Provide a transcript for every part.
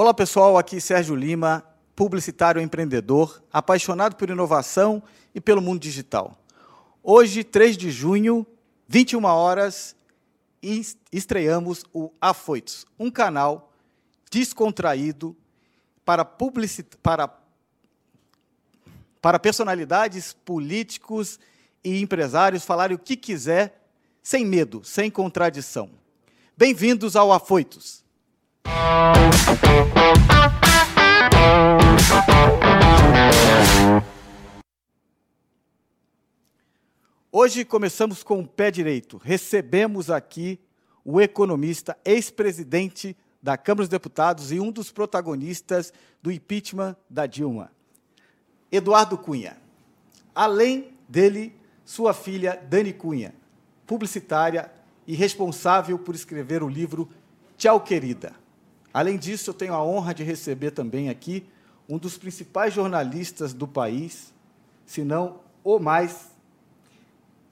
Olá pessoal, aqui Sérgio Lima, publicitário empreendedor, apaixonado por inovação e pelo mundo digital. Hoje, 3 de junho, 21 horas, estreamos o Afoitos, um canal descontraído para, publicit... para... para personalidades, políticos e empresários falarem o que quiser, sem medo, sem contradição. Bem-vindos ao Afoitos. Hoje começamos com o pé direito. Recebemos aqui o economista, ex-presidente da Câmara dos Deputados e um dos protagonistas do impeachment da Dilma, Eduardo Cunha. Além dele, sua filha Dani Cunha, publicitária e responsável por escrever o livro Tchau, querida. Além disso, eu tenho a honra de receber também aqui um dos principais jornalistas do país, se não o mais,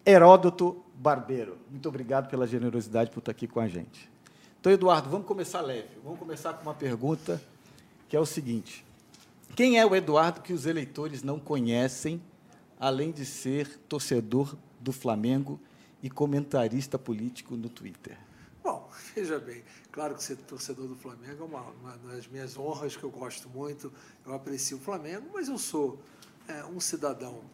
Heródoto Barbeiro. Muito obrigado pela generosidade por estar aqui com a gente. Então, Eduardo, vamos começar leve. Vamos começar com uma pergunta que é o seguinte: quem é o Eduardo que os eleitores não conhecem, além de ser torcedor do Flamengo e comentarista político no Twitter? Bom, veja bem, claro que ser torcedor do Flamengo é uma, uma das minhas honras que eu gosto muito, eu aprecio o Flamengo, mas eu sou é, um cidadão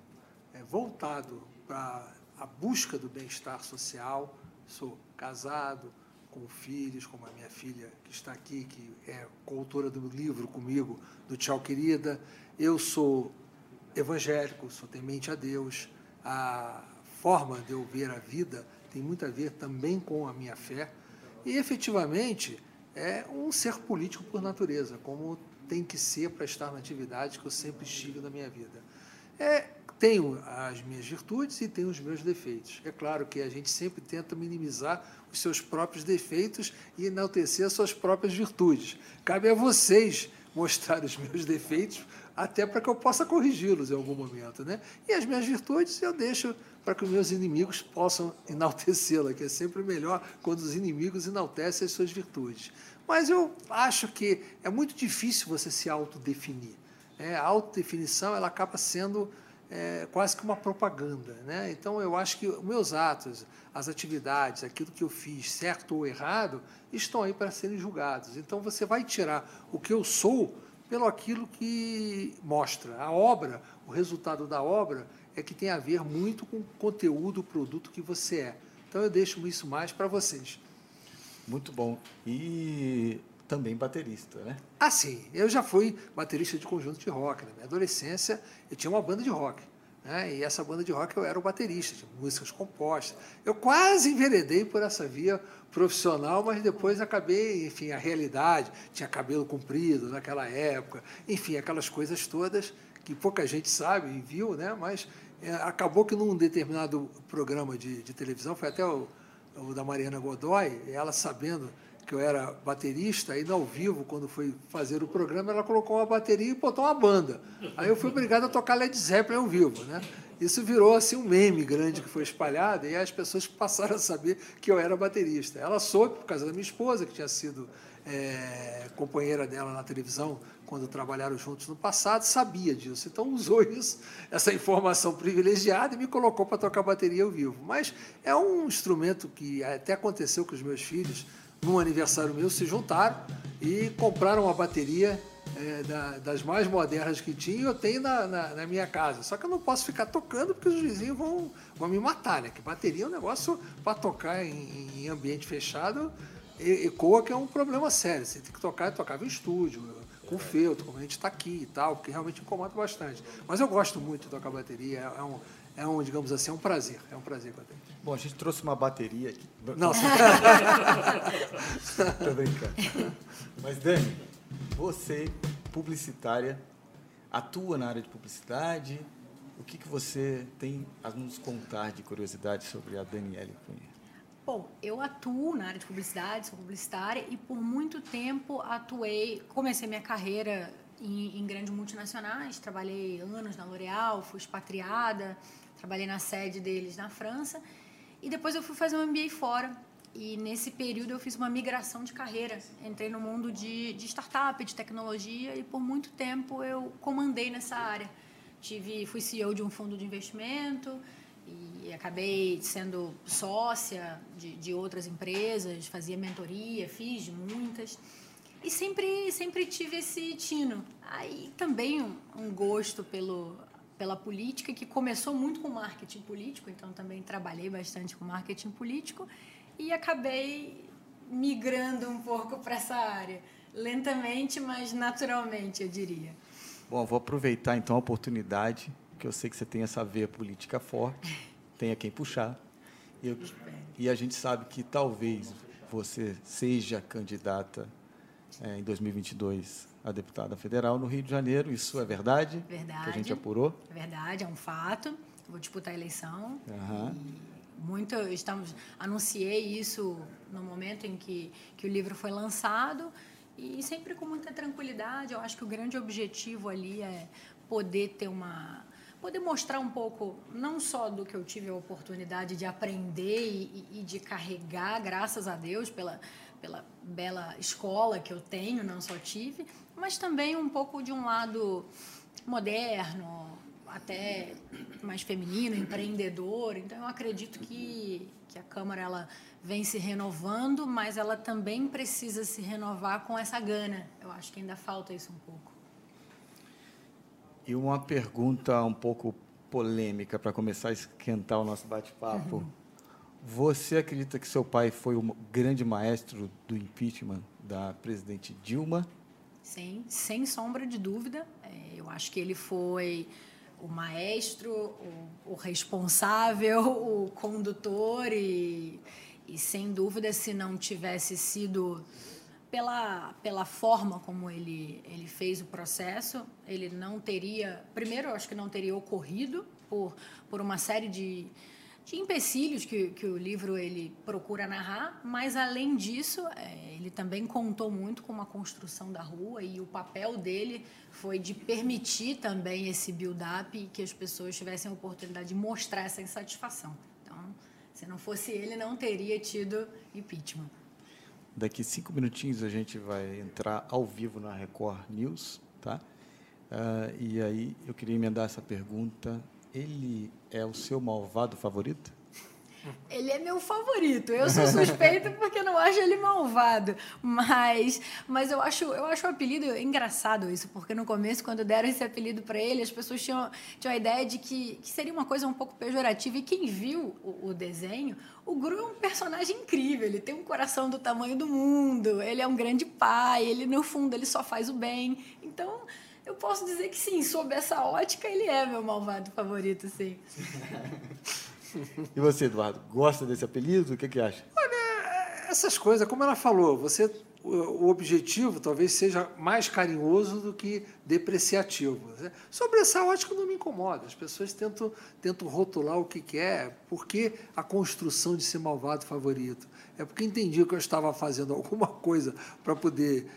é, voltado para a busca do bem-estar social, sou casado, com filhos, como a minha filha que está aqui, que é coautora do livro comigo, do Tchau Querida. Eu sou evangélico, sou temente a Deus. A forma de eu ver a vida tem muito a ver também com a minha fé. E efetivamente é um ser político por natureza, como tem que ser para estar na atividade que eu sempre estive na minha vida. É, tenho as minhas virtudes e tenho os meus defeitos. É claro que a gente sempre tenta minimizar os seus próprios defeitos e enaltecer as suas próprias virtudes. Cabe a vocês mostrar os meus defeitos até para que eu possa corrigi-los em algum momento. Né? E as minhas virtudes eu deixo para que os meus inimigos possam enaltecê-la, que é sempre melhor quando os inimigos enaltecem as suas virtudes. Mas eu acho que é muito difícil você se autodefinir. É, a autodefinição ela acaba sendo é, quase que uma propaganda. Né? Então, eu acho que meus atos, as atividades, aquilo que eu fiz, certo ou errado, estão aí para serem julgados. Então, você vai tirar o que eu sou pelo aquilo que mostra. A obra, o resultado da obra, é que tem a ver muito com o conteúdo, o produto que você é. Então, eu deixo isso mais para vocês. Muito bom. E também baterista, né? Ah, sim. Eu já fui baterista de conjunto de rock. Na minha adolescência, eu tinha uma banda de rock. Né? E essa banda de rock eu era o baterista, de músicas compostas. Eu quase enveredei por essa via profissional, mas depois acabei, enfim, a realidade. Tinha cabelo comprido naquela época, enfim, aquelas coisas todas que pouca gente sabe e viu, né? mas é, acabou que num determinado programa de, de televisão, foi até o, o da Mariana Godoy, ela sabendo que eu era baterista, no ao vivo, quando foi fazer o programa, ela colocou uma bateria e botou uma banda. Aí eu fui obrigado a tocar Led Zeppelin ao vivo, né? Isso virou assim um meme grande que foi espalhado e as pessoas passaram a saber que eu era baterista. Ela soube por causa da minha esposa, que tinha sido é, companheira dela na televisão quando trabalharam juntos no passado, sabia disso. Então usou isso, essa informação privilegiada e me colocou para tocar bateria ao vivo. Mas é um instrumento que até aconteceu com os meus filhos num aniversário meu, se juntaram e compraram uma bateria é, da, das mais modernas que tinha eu tenho na, na, na, minha casa. Só que eu não posso ficar tocando porque os vizinhos vão, vão me matar, né? Que bateria é um negócio para tocar em, em, ambiente fechado, ecoa que é um problema sério. Você tem que tocar, eu tocava em estúdio, com feltro, como a gente está aqui e tal, porque realmente incomoda bastante. Mas eu gosto muito de tocar bateria, é um, é um digamos assim, é um prazer. É um prazer tenho. Bom, a gente trouxe uma bateria aqui. Não, Tô brincando. Mas, Dani, você, publicitária, atua na área de publicidade. O que, que você tem a nos contar de curiosidade sobre a Daniele Cunha? Bom, eu atuo na área de publicidade, sou publicitária e por muito tempo atuei, comecei minha carreira em, em grandes multinacionais, trabalhei anos na L'Oréal, fui expatriada, trabalhei na sede deles na França e depois eu fui fazer um MBA fora. E nesse período eu fiz uma migração de carreira. Entrei no mundo de, de startup, de tecnologia e por muito tempo eu comandei nessa área. Tive, fui CEO de um fundo de investimento e acabei sendo sócia de, de outras empresas, fazia mentoria, fiz muitas. E sempre, sempre tive esse tino. Aí também um, um gosto pelo, pela política, que começou muito com marketing político, então também trabalhei bastante com marketing político e acabei migrando um pouco para essa área, lentamente, mas naturalmente, eu diria. Bom, vou aproveitar então a oportunidade, que eu sei que você tem essa veia política forte, tenha quem puxar. Eu, e a gente sabe que talvez você seja candidata é, em 2022 a deputada federal no Rio de Janeiro. Isso é verdade? Verdade. Que a gente apurou? É verdade, é um fato. Vou disputar a eleição. Uhum. muito estamos anunciei isso no momento em que, que o livro foi lançado e sempre com muita tranquilidade. Eu acho que o grande objetivo ali é poder ter uma poder mostrar um pouco não só do que eu tive a oportunidade de aprender e, e de carregar, graças a Deus pela pela bela escola que eu tenho, não só tive, mas também um pouco de um lado moderno, até mais feminino, empreendedor. Então eu acredito que, que a Câmara ela vem se renovando, mas ela também precisa se renovar com essa gana. Eu acho que ainda falta isso um pouco. E uma pergunta um pouco polêmica para começar a esquentar o nosso bate-papo. Uhum. Você acredita que seu pai foi o grande maestro do impeachment da presidente Dilma? Sim, sem sombra de dúvida. É, eu acho que ele foi o maestro, o, o responsável, o condutor e, e, sem dúvida, se não tivesse sido pela, pela forma como ele, ele fez o processo, ele não teria. Primeiro, eu acho que não teria ocorrido por, por uma série de de empecilhos que, que o livro ele procura narrar, mas além disso, é, ele também contou muito com a construção da rua e o papel dele foi de permitir também esse build-up e que as pessoas tivessem a oportunidade de mostrar essa insatisfação. Então, se não fosse ele, não teria tido impeachment. Daqui cinco minutinhos a gente vai entrar ao vivo na Record News, tá? Uh, e aí eu queria emendar essa pergunta ele é o seu malvado favorito? Ele é meu favorito. Eu sou suspeita porque não acho ele malvado. Mas, mas eu, acho, eu acho o apelido engraçado isso, porque no começo, quando deram esse apelido para ele, as pessoas tinham, tinham a ideia de que, que seria uma coisa um pouco pejorativa. E quem viu o, o desenho, o Gru é um personagem incrível. Ele tem um coração do tamanho do mundo, ele é um grande pai, ele, no fundo, ele só faz o bem. Então eu posso dizer que sim, sob essa ótica, ele é meu malvado favorito, sim. e você, Eduardo, gosta desse apelido? O que, que acha? Olha, essas coisas, como ela falou, você o objetivo talvez seja mais carinhoso do que depreciativo. Né? Sobre essa ótica não me incomoda. As pessoas tentam, tentam rotular o que quer. É, por que a construção de ser malvado favorito? É porque entendi que eu estava fazendo alguma coisa para poder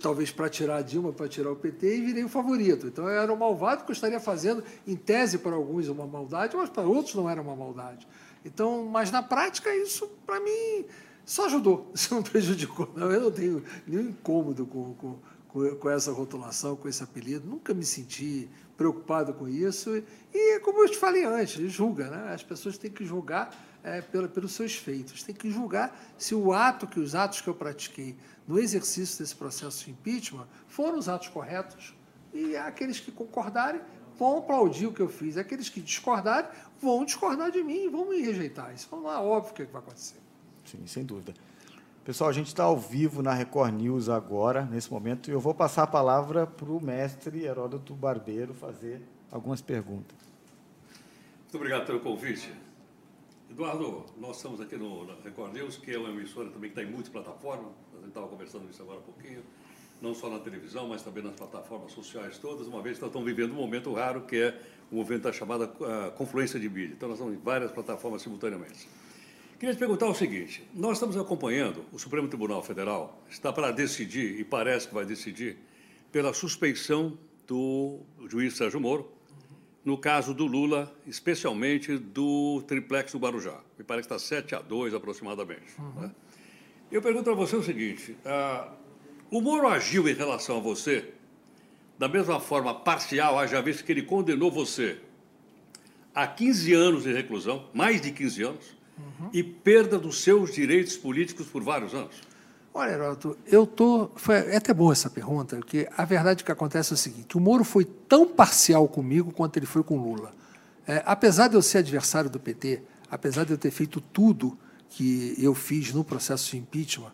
talvez para tirar a Dilma, para tirar o PT, e virei o favorito. Então eu era um malvado que eu estaria fazendo, em tese para alguns, uma maldade, mas para outros não era uma maldade. Então, mas na prática isso, para mim, só ajudou, isso não prejudicou. Não, eu não tenho nenhum incômodo com, com, com essa rotulação, com esse apelido, nunca me senti preocupado com isso. E, como eu te falei antes, julga, né? as pessoas têm que julgar é, pela, pelos seus feitos, têm que julgar se o ato, que os atos que eu pratiquei no exercício desse processo de impeachment foram os atos corretos e aqueles que concordarem vão aplaudir o que eu fiz, aqueles que discordarem vão discordar de mim, vão me rejeitar. Isso não é óbvio que vai acontecer. Sim, sem dúvida. Pessoal, a gente está ao vivo na Record News agora, nesse momento, e eu vou passar a palavra para o mestre Heródoto Barbeiro fazer algumas perguntas. Muito obrigado pelo convite. Eduardo, nós estamos aqui no Record News, que é uma emissora também que está em multiplataforma, gente estava conversando isso agora há pouquinho, não só na televisão, mas também nas plataformas sociais todas, uma vez nós estamos vivendo um momento raro, que é o movimento da chamada uh, confluência de mídia. Então, nós estamos em várias plataformas simultaneamente. Queria te perguntar o seguinte: nós estamos acompanhando, o Supremo Tribunal Federal está para decidir, e parece que vai decidir, pela suspeição do juiz Sérgio Moro, no caso do Lula, especialmente do triplex do Barujá. Me parece que está 7 a 2 aproximadamente. Uhum. Né? Eu pergunto a você o seguinte: uh, o Moro agiu em relação a você da mesma forma parcial, haja visto que ele condenou você a 15 anos de reclusão, mais de 15 anos, uhum. e perda dos seus direitos políticos por vários anos? Olha, Heroto, eu tô. Foi, é até boa essa pergunta, porque a verdade que acontece é o seguinte: o Moro foi tão parcial comigo quanto ele foi com Lula. É, apesar de eu ser adversário do PT, apesar de eu ter feito tudo que eu fiz no processo de impeachment,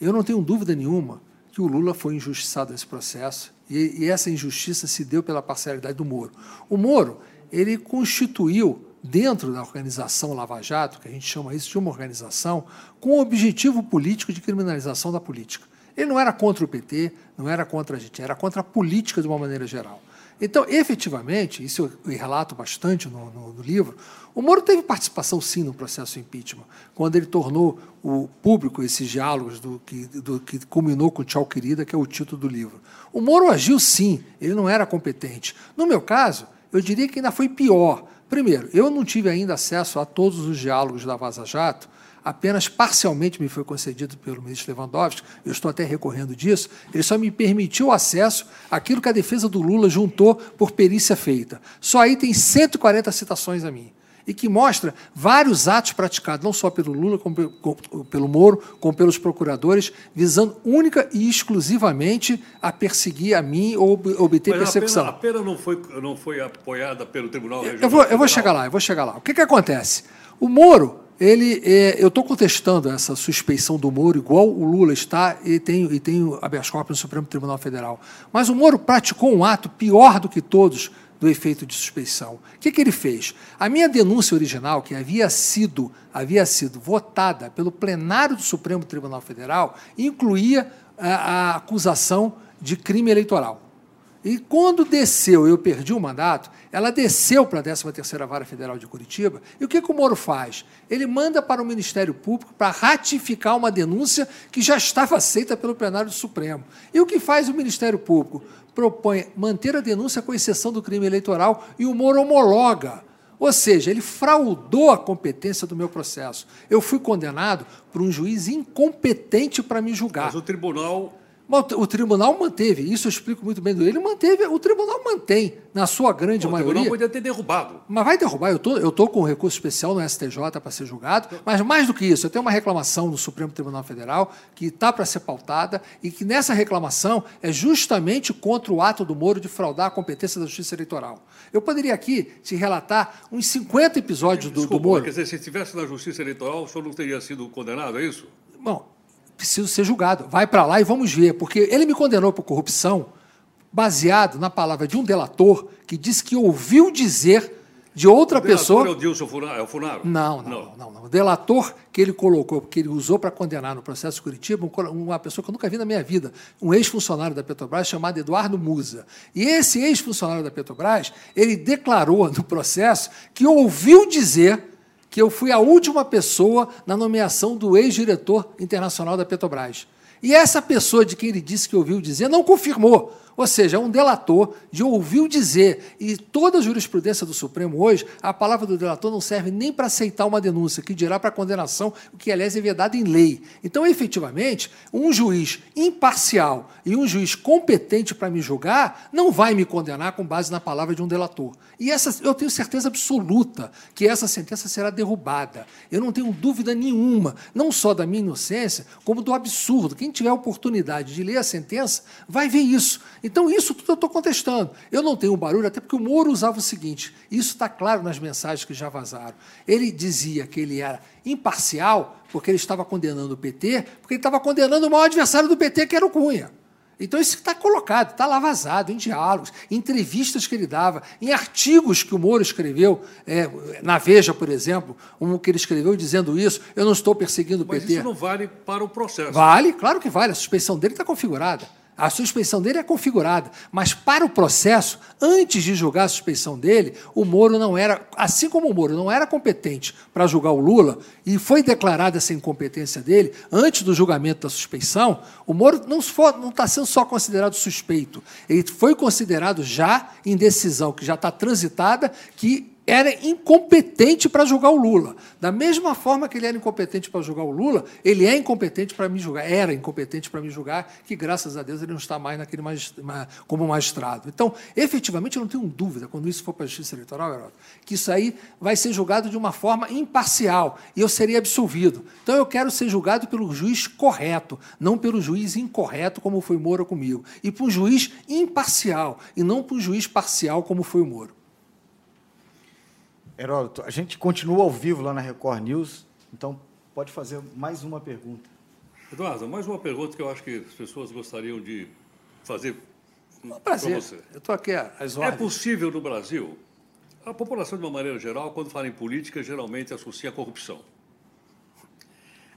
eu não tenho dúvida nenhuma que o Lula foi injustiçado nesse processo e, e essa injustiça se deu pela parcialidade do Moro. O Moro ele constituiu dentro da organização Lava Jato, que a gente chama isso de uma organização, com o objetivo político de criminalização da política. Ele não era contra o PT, não era contra a gente, era contra a política de uma maneira geral. Então, efetivamente, isso eu relato bastante no, no, no, livro, o Moro teve participação sim no processo impeachment, quando ele tornou o público esses diálogos do que, do, que culminou com Tchau Querida, que é o título do livro. O Moro agiu sim, ele não era competente. No meu caso, eu diria que ainda foi pior, Primeiro, eu não tive ainda acesso a todos os diálogos da Vaza Jato, apenas parcialmente me foi concedido pelo ministro Lewandowski, eu estou até recorrendo disso, ele só me permitiu acesso àquilo que a defesa do Lula juntou por perícia feita. Só aí tem 140 citações a mim e que mostra vários atos praticados, não só pelo Lula, como pelo Moro, como pelos procuradores, visando única e exclusivamente a perseguir a mim ou obter Mas persecução. A pena, a pena não, foi, não foi apoiada pelo Tribunal Regional? Eu vou, eu vou chegar lá, eu vou chegar lá. O que, que acontece? O Moro, ele, é, eu estou contestando essa suspeição do Moro, igual o Lula está e tem, e tem habeas corpus no Supremo Tribunal Federal. Mas o Moro praticou um ato pior do que todos, do efeito de suspeição. O que, que ele fez? A minha denúncia original, que havia sido, havia sido votada pelo plenário do Supremo Tribunal Federal, incluía a, a acusação de crime eleitoral. E quando desceu, eu perdi o mandato, ela desceu para a 13ª Vara Federal de Curitiba, e o que, que o Moro faz? Ele manda para o Ministério Público para ratificar uma denúncia que já estava aceita pelo plenário do Supremo. E o que faz o Ministério Público? Propõe manter a denúncia com exceção do crime eleitoral e o Moro homologa. Ou seja, ele fraudou a competência do meu processo. Eu fui condenado por um juiz incompetente para me julgar. Mas o tribunal o tribunal manteve, isso eu explico muito bem do ele, manteve, o tribunal mantém, na sua grande maioria. O tribunal podia ter derrubado. Mas vai derrubar, eu tô, estou tô com um recurso especial no STJ para ser julgado, mas mais do que isso, eu tenho uma reclamação no Supremo Tribunal Federal que está para ser pautada e que nessa reclamação é justamente contra o ato do Moro de fraudar a competência da Justiça Eleitoral. Eu poderia aqui te relatar uns 50 episódios do, Desculpa, do Moro. Quer dizer, se estivesse na Justiça Eleitoral, o senhor não teria sido condenado, é isso? Bom, preciso ser julgado. Vai para lá e vamos ver, porque ele me condenou por corrupção baseado na palavra de um delator que disse que ouviu dizer de outra pessoa. É o Dilson Funaro? É o Funaro? Não, não, não, não, não. O delator que ele colocou, que ele usou para condenar no processo de Curitiba, uma pessoa que eu nunca vi na minha vida, um ex-funcionário da Petrobras chamado Eduardo Musa. E esse ex-funcionário da Petrobras, ele declarou no processo que ouviu dizer que eu fui a última pessoa na nomeação do ex-diretor internacional da Petrobras. E essa pessoa de quem ele disse que ouviu dizer não confirmou. Ou seja, é um delator de ouviu dizer. E toda a jurisprudência do Supremo hoje, a palavra do delator não serve nem para aceitar uma denúncia, que dirá para condenação, o que, aliás, é vedado em lei. Então, efetivamente, um juiz imparcial e um juiz competente para me julgar não vai me condenar com base na palavra de um delator. E essa, eu tenho certeza absoluta que essa sentença será derrubada. Eu não tenho dúvida nenhuma, não só da minha inocência, como do absurdo. Quem tiver oportunidade de ler a sentença vai ver isso. Então, isso tudo eu estou contestando. Eu não tenho barulho, até porque o Moro usava o seguinte: isso está claro nas mensagens que já vazaram. Ele dizia que ele era imparcial porque ele estava condenando o PT, porque ele estava condenando o maior adversário do PT, que era o Cunha. Então, isso está colocado, está lá vazado, em diálogos, em entrevistas que ele dava, em artigos que o Moro escreveu, é, na Veja, por exemplo, um que ele escreveu dizendo isso, eu não estou perseguindo o PT. Mas isso não vale para o processo. Vale, claro que vale, a suspeição dele está configurada. A suspeição dele é configurada, mas para o processo, antes de julgar a suspeição dele, o Moro não era, assim como o Moro não era competente para julgar o Lula, e foi declarada essa incompetência dele antes do julgamento da suspeição, o Moro não está sendo só considerado suspeito, ele foi considerado já em decisão que já está transitada, que era incompetente para julgar o Lula. Da mesma forma que ele era incompetente para julgar o Lula, ele é incompetente para me julgar, era incompetente para me julgar, que graças a Deus ele não está mais naquele como magistrado. Então, efetivamente, eu não tenho dúvida, quando isso for para a Justiça Eleitoral, Heródoto, que isso aí vai ser julgado de uma forma imparcial e eu seria absolvido. Então, eu quero ser julgado pelo juiz correto, não pelo juiz incorreto, como foi Moro comigo, e por um juiz imparcial, e não por um juiz parcial, como foi o Moro. Heródoto, a gente continua ao vivo lá na Record News, então pode fazer mais uma pergunta. Eduardo, mais uma pergunta que eu acho que as pessoas gostariam de fazer um prazer. você. Eu estou aqui às horas. É possível no Brasil, a população de uma maneira geral, quando fala em política, geralmente associa a corrupção.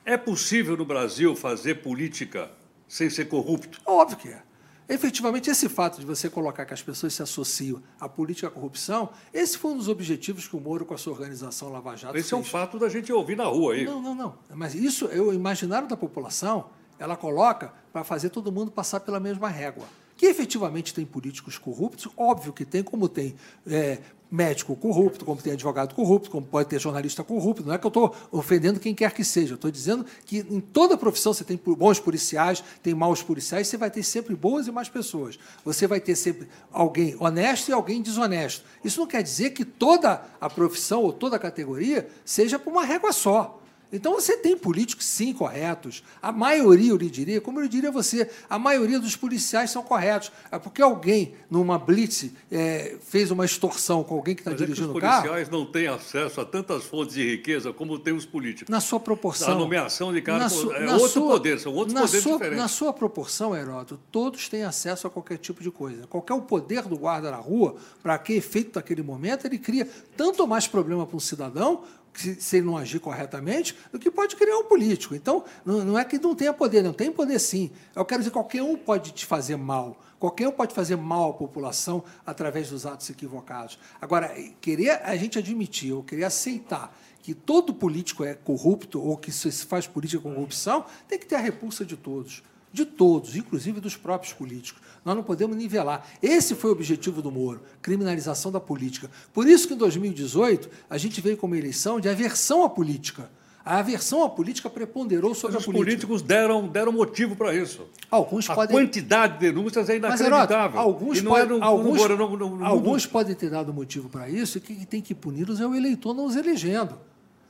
É possível no Brasil fazer política sem ser corrupto? Óbvio que é. Efetivamente, esse fato de você colocar que as pessoas se associam à política e à corrupção, esse foi um dos objetivos que o Moro, com a sua organização Lava Jato. Esse fez. é um fato da gente ouvir na rua aí. Não, não, não. Mas isso, eu imaginário da população, ela coloca para fazer todo mundo passar pela mesma régua. Que efetivamente tem políticos corruptos, óbvio que tem, como tem é, médico corrupto, como tem advogado corrupto, como pode ter jornalista corrupto. Não é que eu estou ofendendo quem quer que seja, eu estou dizendo que em toda profissão você tem bons policiais, tem maus policiais, você vai ter sempre boas e más pessoas. Você vai ter sempre alguém honesto e alguém desonesto. Isso não quer dizer que toda a profissão ou toda a categoria seja por uma régua só. Então você tem políticos, sim, corretos. A maioria, eu lhe diria, como eu diria você, a maioria dos policiais são corretos. É porque alguém, numa blitz, é, fez uma extorsão com alguém que está dirigindo o carro. Os policiais não têm acesso a tantas fontes de riqueza como têm os políticos. Na sua proporção. A nomeação de cargos é outro sua, poder, são outros poderes sua, diferentes. Na sua proporção, Heródoto, todos têm acesso a qualquer tipo de coisa. Qualquer o poder do guarda na rua, para que efeito naquele momento, ele cria tanto mais problema para um cidadão se ele não agir corretamente, do que pode criar um político. Então, não, é que não tenha poder, não tem poder sim. Eu quero dizer, qualquer um pode te fazer mal. Qualquer um pode fazer mal à população através dos atos equivocados. Agora, querer a gente admitir, ou querer aceitar que todo político é corrupto ou que se faz política com corrupção, tem que ter a repulsa de todos de todos, inclusive dos próprios políticos. Nós não podemos nivelar. Esse foi o objetivo do Moro, criminalização da política. Por isso que em 2018 a gente veio com uma eleição de aversão à política. A aversão à política preponderou sobre Mas a política. Os políticos deram, deram motivo para isso. Alguns a podem... quantidade de denúncias é inacreditável. Mas, alguns, pode... é no, alguns, no, no, alguns podem ter dado motivo para isso e quem tem que puni-los é o eleitor não os elegendo.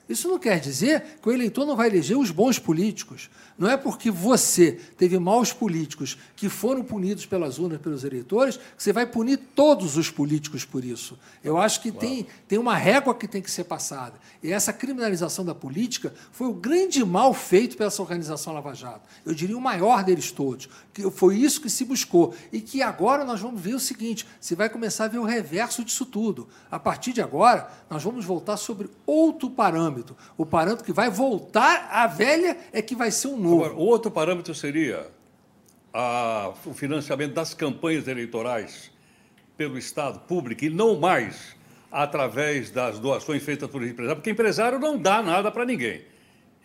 Isso não quer dizer que o eleitor não vai eleger os bons políticos. Não é porque você teve maus políticos que foram punidos pelas urnas, pelos eleitores, que você vai punir todos os políticos por isso. Eu acho que tem, tem uma régua que tem que ser passada. E essa criminalização da política foi o grande mal feito pela essa organização Lava Jato. Eu diria o maior deles todos. Que foi isso que se buscou. E que agora nós vamos ver o seguinte: você vai começar a ver o reverso disso tudo. A partir de agora, nós vamos voltar sobre outro parâmetro. O parâmetro que vai voltar à velha é que vai ser um novo. Agora, outro parâmetro seria a, o financiamento das campanhas eleitorais pelo Estado público e não mais através das doações feitas por empresário, porque empresário não dá nada para ninguém.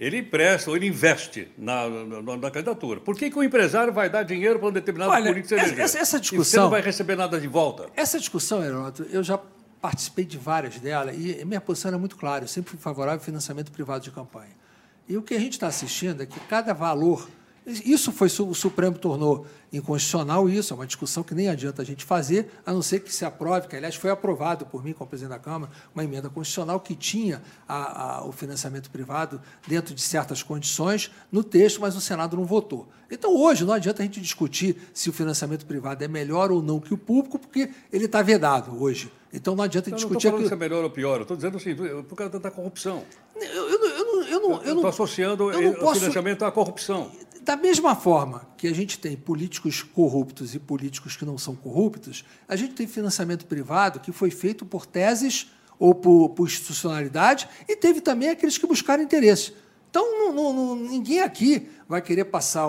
Ele empresta ou ele investe na, na, na, candidatura. Por que, que o empresário vai dar dinheiro para um determinado Olha, político essa, essa, essa discussão, e você não vai receber nada de volta? Essa discussão, Heródoto, eu já participei de várias delas e minha posição é muito clara. Eu sempre fui favorável ao financiamento privado de campanha. E o que a gente está assistindo é que cada valor. Isso foi o Supremo tornou inconstitucional, isso é uma discussão que nem adianta a gente fazer, a não ser que se aprove, que aliás foi aprovado por mim, como presidente da Câmara, uma emenda constitucional que tinha a, a, o financiamento privado dentro de certas condições no texto, mas o Senado não votou. Então, hoje, não adianta a gente discutir se o financiamento privado é melhor ou não que o público, porque ele está vedado hoje. Então não adianta eu discutir. Não estou falando se é melhor ou pior, eu estou dizendo assim, por causa da corrupção. Eu, eu, eu, eu não. Eu estou associando o posso... financiamento à corrupção. Da mesma forma que a gente tem políticos corruptos e políticos que não são corruptos, a gente tem financiamento privado que foi feito por teses ou por, por institucionalidade e teve também aqueles que buscaram interesse. Então, não, não, ninguém aqui vai querer passar,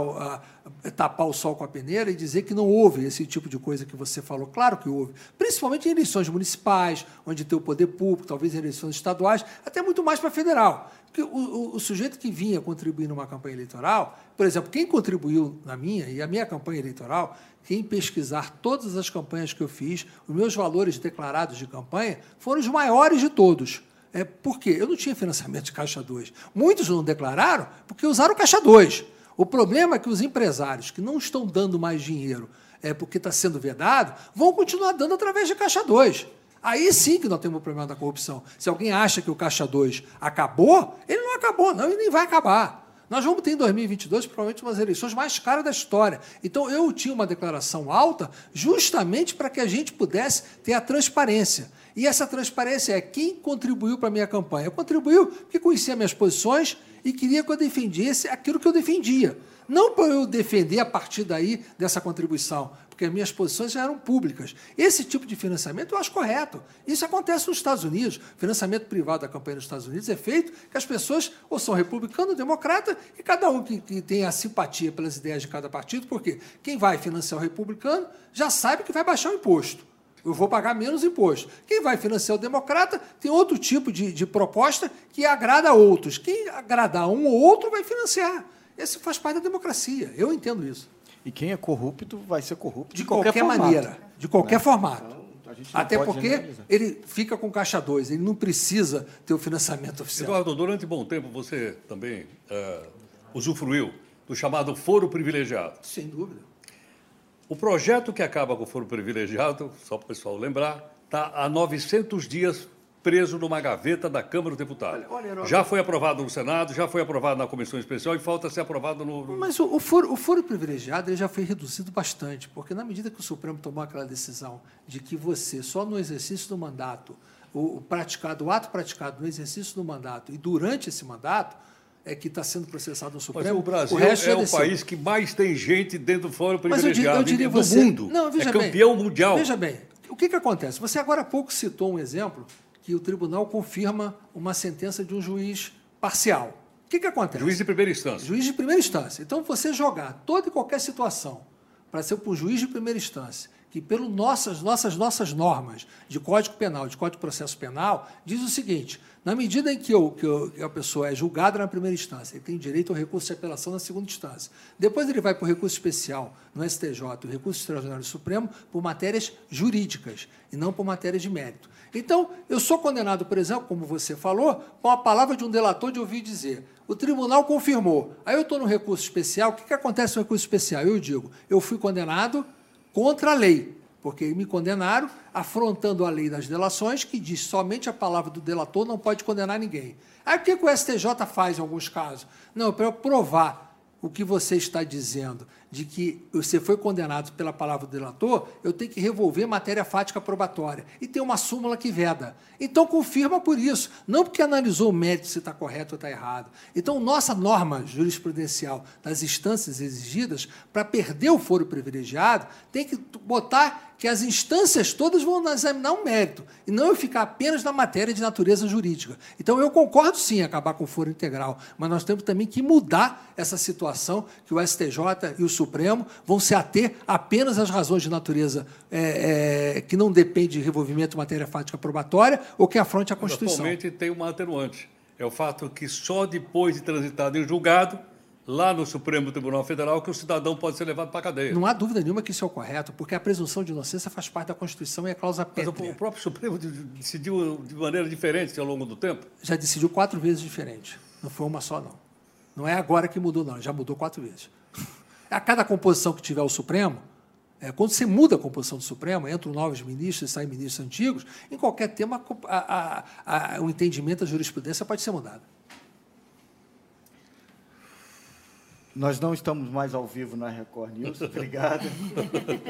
tapar o sol com a peneira e dizer que não houve esse tipo de coisa que você falou. Claro que houve. Principalmente em eleições municipais, onde tem o poder público, talvez em eleições estaduais, até muito mais para federal. Porque o, o, o, sujeito que vinha contribuir numa campanha eleitoral, por exemplo, quem contribuiu na minha e a minha campanha eleitoral, quem pesquisar todas as campanhas que eu fiz, os meus valores declarados de campanha foram os maiores de todos. É, por quê? Eu não tinha financiamento de Caixa 2. Muitos não declararam porque usaram Caixa 2. O problema é que os empresários que não estão dando mais dinheiro é, porque está sendo vedado, vão continuar dando através de Caixa 2. Aí sim que nós temos o problema da corrupção. Se alguém acha que o Caixa 2 acabou, ele não acabou, não, e nem vai acabar. Nós vamos ter em 2022 provavelmente umas eleições mais caras da história. Então eu tinha uma declaração alta justamente para que a gente pudesse ter a transparência. E essa transparência é quem contribuiu para a minha campanha. Contribuiu porque conhecia minhas posições e queria que eu defendesse aquilo que eu defendia. Não para eu defender a partir daí dessa contribuição, porque as minhas posições já eram públicas. Esse tipo de financiamento eu acho correto. Isso acontece nos Estados Unidos. O financiamento privado da campanha nos Estados Unidos é feito que as pessoas ou são republicano ou democrata, e cada um que, que tem a simpatia pelas ideias de cada partido, porque quem vai financiar o republicano já sabe que vai baixar o imposto. Eu vou pagar menos imposto. Quem vai financiar o democrata tem outro tipo de, de proposta que agrada a outros. Quem agradar um ou outro vai financiar. Esse faz parte da democracia. Eu entendo isso. E quem é corrupto vai ser corrupto de, de qualquer, qualquer maneira, de qualquer né? formato. Então, Até porque generalizar. ele fica com caixa 2, ele não precisa ter o financiamento oficial. Eduardo, durante bom tempo você também uh, usufruiu do chamado foro privilegiado. Sem dúvida. O projeto que acaba com o foro privilegiado, só para o pessoal lembrar, está há 900 dias preso numa gaveta da Câmara dos Deputados. Olha, olha, já foi aprovado no Senado, já foi aprovado na Comissão Especial e falta ser aprovado no. no... Mas o, o, foro, o foro privilegiado ele já foi reduzido bastante, porque na medida que o Supremo tomou aquela decisão de que você, só no exercício do mandato, o, o praticado, o ato praticado no exercício do mandato e durante esse mandato, é que está sendo processado no Supremo. Mas o Brasil o é o país que mais tem gente dentro do Fórum Privilegiado eu diria, eu diria do você, mundo. Não, veja é campeão bem, mundial. Veja bem, o que, que acontece? Você agora há pouco citou um exemplo que o tribunal confirma uma sentença de um juiz parcial. O que, que acontece? Juiz de primeira instância. Juiz de primeira instância. Então, você jogar toda e qualquer situação para ser para um juiz de primeira instância que, pelas nossas, nossas, nossas normas de Código Penal, de Código de Processo Penal, diz o seguinte: na medida em que, eu, que, eu, que a pessoa é julgada na primeira instância, ele tem direito ao recurso de apelação na segunda instância. Depois ele vai para o recurso especial no STJ, o recurso extraordinário Supremo, por matérias jurídicas e não por matérias de mérito. Então, eu sou condenado, por exemplo, como você falou, com a palavra de um delator de ouvir dizer. O tribunal confirmou. Aí eu estou no recurso especial. O que, que acontece no recurso especial? Eu digo, eu fui condenado contra a lei, porque me condenaram afrontando a lei das delações, que diz somente a palavra do delator não pode condenar ninguém. Aí o que, o STJ faz em alguns casos? Não, para provar o que você está dizendo de que você foi condenado pela palavra do delator, eu tenho que revolver matéria fática probatória. E tem uma súmula que veda. Então, confirma por isso, não porque analisou o mérito se está correto ou está errado. Então, nossa norma jurisprudencial das instâncias exigidas, para perder o foro privilegiado, tem que botar que as instâncias todas vão examinar um mérito, e não eu ficar apenas na matéria de natureza jurídica. Então, eu concordo sim acabar com o foro integral, mas nós temos também que mudar essa situação que o STJ e o Supremo vão se ater apenas às razões de natureza é, é, que não depende de revolvimento de matéria fática probatória ou que afronte a Constituição. Atualmente tem uma atenuante. É o fato que só depois de transitado em julgado lá no Supremo Tribunal Federal que o cidadão pode ser levado para a cadeia. Não há dúvida nenhuma que isso é o correto, porque a presunção de inocência faz parte da Constituição e é cláusula pétrea. Mas o próprio Supremo decidiu de maneira diferente ao longo do tempo? Já decidiu quatro vezes diferente. Não foi uma só, não. Não é agora que mudou, não. Já mudou quatro vezes. A cada composição que tiver o Supremo, é, quando você muda a composição do Supremo, entram novos ministros e saem ministros antigos, em qualquer tema, a, a, a, o entendimento da jurisprudência pode ser mudado. Nós não estamos mais ao vivo na Record News. Obrigado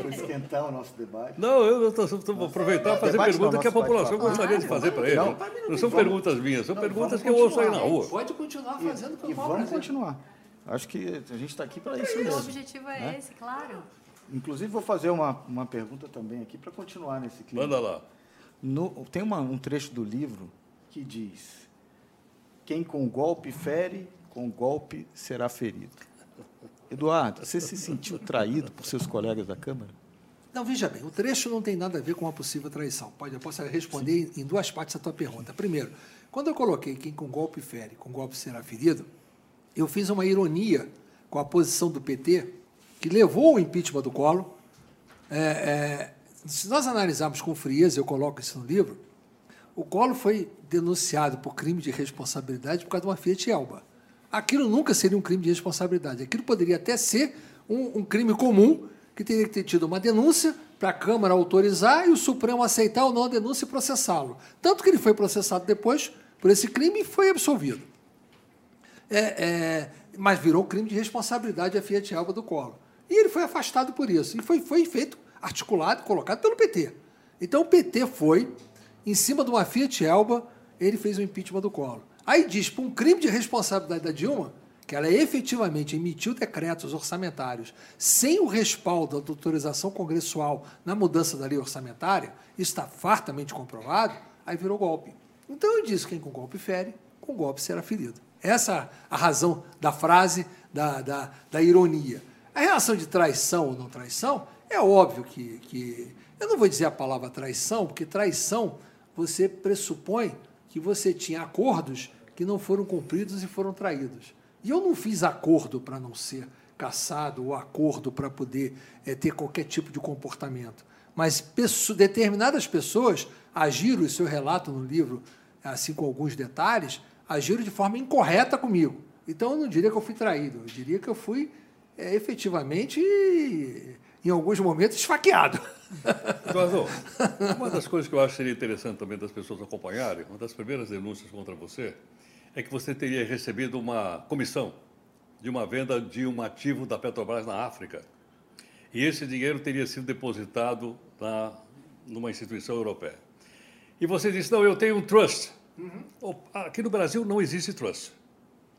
por esquentar o nosso debate. Não, eu estou aproveitar para fazer perguntas que a população gostaria de fazer para ele. Não, não são perguntas minhas, são perguntas que eu ouço aí na rua. Pode continuar fazendo e, e vamos continuar. Acho que a gente está aqui para isso mesmo. O objetivo é né? esse, claro. Inclusive, vou fazer uma, uma pergunta também aqui para continuar nesse clima. Manda lá. No, tem uma, um trecho do livro que diz: Quem com golpe fere, com golpe será ferido. Eduardo, você se sentiu traído por seus colegas da Câmara? Não, veja bem, o trecho não tem nada a ver com uma possível traição. Pode, eu posso responder Sim. em duas partes a tua pergunta. Primeiro, quando eu coloquei quem com golpe fere, com golpe será ferido, eu fiz uma ironia com a posição do PT, que levou o impeachment do Collor. É, é, se nós analisarmos com frieza, eu coloco isso no livro, o Collor foi denunciado por crime de responsabilidade por causa de uma Fiat Elba. Aquilo nunca seria um crime de responsabilidade. Aquilo poderia até ser um, um crime comum que teria que ter tido uma denúncia para a Câmara autorizar e o Supremo aceitar ou não a denúncia e processá-lo. Tanto que ele foi processado depois por esse crime e foi absolvido. É, é, mas virou crime de responsabilidade a Fiat Elba do Collor. E ele foi afastado por isso. E foi, foi feito, articulado, colocado pelo PT. Então o PT foi, em cima de uma Fiat Elba, ele fez o impeachment do Collor. Aí diz, por um crime de responsabilidade da Dilma, que ela efetivamente emitiu decretos orçamentários sem o respaldo da autorização congressual na mudança da lei orçamentária, isso está fartamente comprovado, aí virou golpe. Então eu disse, quem com golpe fere, com golpe será ferido. Essa é a razão da frase, da, da, da ironia. A relação de traição ou não traição, é óbvio que, que. Eu não vou dizer a palavra traição, porque traição você pressupõe que você tinha acordos que não foram cumpridos e foram traídos. E eu não fiz acordo para não ser caçado ou acordo para poder é, ter qualquer tipo de comportamento. Mas pessoas, determinadas pessoas agiram, isso eu relato no livro, assim com alguns detalhes, agiram de forma incorreta comigo. Então eu não diria que eu fui traído, eu diria que eu fui é, efetivamente, em alguns momentos, esfaqueado. Eduardo, uma das coisas que eu acho que seria interessante também das pessoas acompanharem, uma das primeiras denúncias contra você, é que você teria recebido uma comissão de uma venda de um ativo da Petrobras na África. E esse dinheiro teria sido depositado na, numa instituição europeia. E você disse: não, eu tenho um trust. Uhum. Aqui no Brasil não existe trust.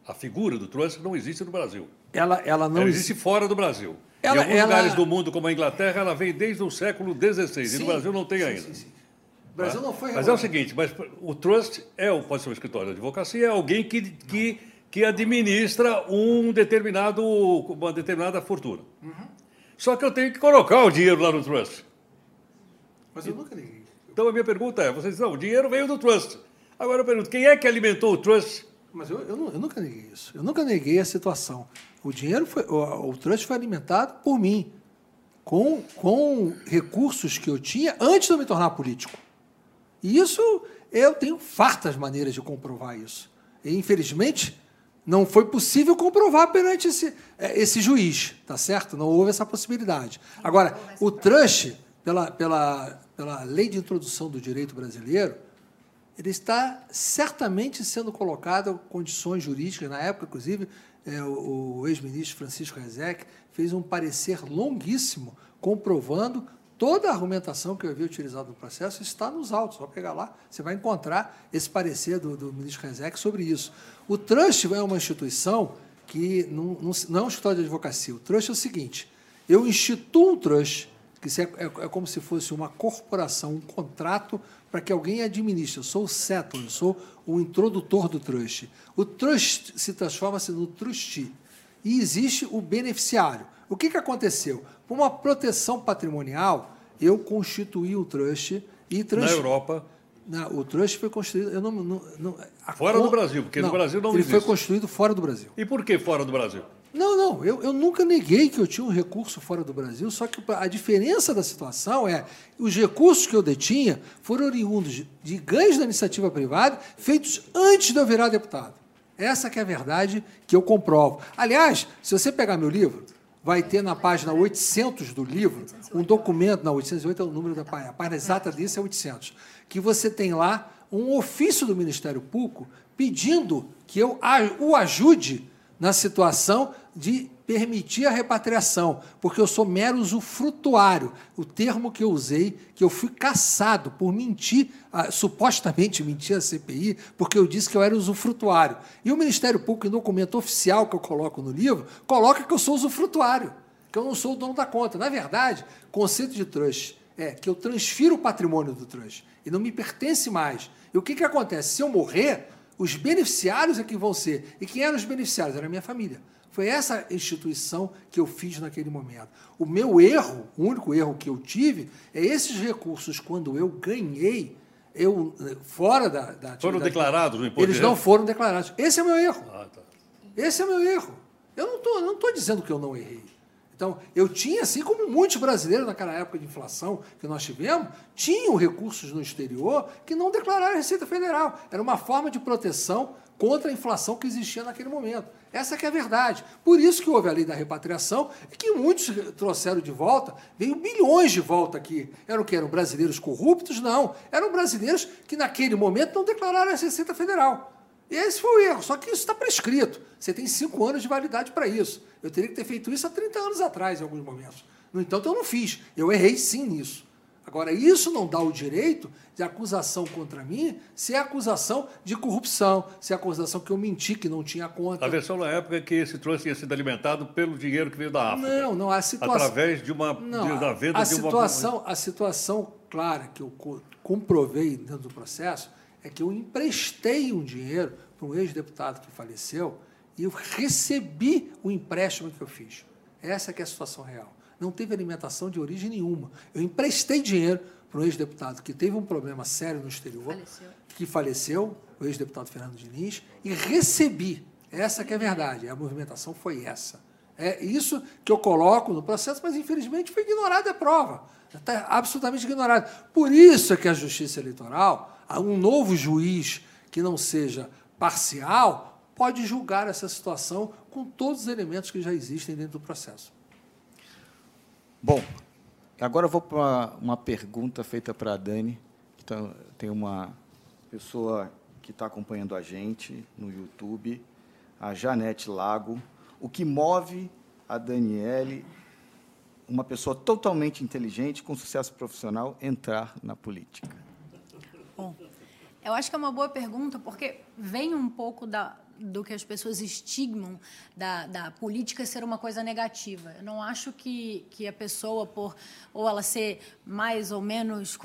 A figura do trust não existe no Brasil. Ela, ela não ela existe fora do Brasil. Ela, em alguns ela... lugares do mundo, como a Inglaterra, ela vem desde o século XVI. Sim, e no Brasil não tem sim, ainda. Sim, o Brasil não foi. Mas é o seguinte: mas o trust é, pode ser um escritório de advocacia, é alguém que, que, que administra um determinado, uma determinada fortuna. Uhum. Só que eu tenho que colocar o dinheiro lá no trust. Mas eu nunca neguei. Então a minha pergunta é: vocês não, o dinheiro veio do trust. Agora eu pergunto: quem é que alimentou o trust? Mas eu, eu, eu, nunca neguei isso. Eu nunca neguei a situação. O dinheiro foi, o, o trust foi alimentado por mim, com, com recursos que eu tinha antes de eu me tornar político. E isso eu tenho fartas maneiras de comprovar isso. E, infelizmente, não foi possível comprovar perante esse, é, esse juiz, tá certo? Não houve essa possibilidade. Agora, o trust, pela, pela, pela lei de introdução do direito brasileiro, ele está certamente sendo colocado condições jurídicas. Na época, inclusive, é, o, o ex-ministro Francisco Rezec fez um parecer longuíssimo comprovando toda a argumentação que eu havia utilizado no processo está nos autos. Só pegar lá, você vai encontrar esse parecer do, do ministro Rezec sobre isso. O trust é uma instituição que não, não, não é um escritório de advocacia. O trust é o seguinte: eu instituo um trust, que é, é, é como se fosse uma corporação, um contrato para que alguém administre. Eu sou o settler, eu sou o introdutor do trust. O trust se transforma-se no trustee. E existe o beneficiário. O que, que aconteceu? Por uma proteção patrimonial, eu constituí o trust e trans... Na Europa. Não, o trust foi construído. Eu não, não, não fora do Brasil, porque não, no Brasil não ele existe. Ele foi construído fora do Brasil. E por que fora do Brasil? Não, eu, eu nunca neguei que eu tinha um recurso fora do Brasil, só que a diferença da situação é os recursos que eu detinha foram oriundos de, ganhos da iniciativa privada feitos antes de eu virar deputado. Essa que é a verdade que eu comprovo. Aliás, se você pegar meu livro, vai ter na página 800 do livro um documento, não, 808 é o número da página, a página exata disso é 800, que você tem lá um ofício do Ministério Público pedindo que eu o ajude na situação de permitir a repatriação, porque eu sou mero usufrutuário. O termo que eu usei, que eu fui caçado por mentir, ah, supostamente mentir a CPI, porque eu disse que eu era usufrutuário. E o Ministério Público, em documento oficial que eu coloco no livro, coloca que eu sou usufrutuário, que eu não sou o dono da conta. Na verdade, conceito de trust é que eu transfiro o patrimônio do trust e não me pertence mais. E o que, que acontece? Se eu morrer, os beneficiários é que vão ser. E quem eram os beneficiários? Era a minha família. Foi essa instituição que eu fiz naquele momento. O meu erro, o único erro que eu tive, é esses recursos, quando eu ganhei, eu fora da, da Foram declarados no imposto Eles não foram declarados. Esse é o meu erro. Ah, tá. Esse é o meu erro. Eu não estou não tô dizendo que eu não errei. Então, eu tinha, assim como muitos brasileiros naquela época de inflação que nós tivemos, tinham recursos no exterior que não declararam a Receita Federal. Era uma forma de proteção contra a inflação que existia naquele momento. Essa que é a verdade. Por isso que houve a lei da repatriação e que muitos trouxeram de volta, veio bilhões de volta aqui. Eram que eram brasileiros corruptos? Não. Eram brasileiros que naquele momento não declararam a Receita Federal. E esse foi o erro. Só que isso está prescrito. Você tem cinco anos de validade para isso. Eu teria que ter feito isso há 30 anos atrás, em alguns momentos. No entanto, eu não fiz. Eu errei sim nisso. Agora, isso não dá o direito de acusação contra mim se é acusação de corrupção, se é acusação que eu menti, que não tinha conta. A versão na época é que esse troço tinha sido alimentado pelo dinheiro que veio da África. Não, não, a situação... Através de uma não, de, da venda a de situação, uma... A situação clara que eu comprovei dentro do processo é que eu emprestei um dinheiro para um ex-deputado que faleceu e eu recebi o empréstimo que eu fiz. Essa que é a situação real. Não teve alimentação de origem nenhuma. Eu emprestei dinheiro para um ex-deputado que teve um problema sério no exterior, faleceu. que faleceu, o ex-deputado Fernando Diniz, e recebi. Essa que é a verdade. A movimentação foi essa. É isso que eu coloco no processo, mas infelizmente foi ignorada a prova. Está absolutamente ignorada. Por isso é que a Justiça Eleitoral, um novo juiz que não seja parcial, pode julgar essa situação com todos os elementos que já existem dentro do processo. Bom, agora eu vou para uma pergunta feita para a Dani. Então, tem uma pessoa que está acompanhando a gente no YouTube, a Janete Lago. O que move a Daniele, uma pessoa totalmente inteligente, com sucesso profissional, entrar na política? Bom, eu acho que é uma boa pergunta, porque vem um pouco da, do que as pessoas estigmam da, da política ser uma coisa negativa. Eu não acho que, que a pessoa, por ou ela ser mais ou menos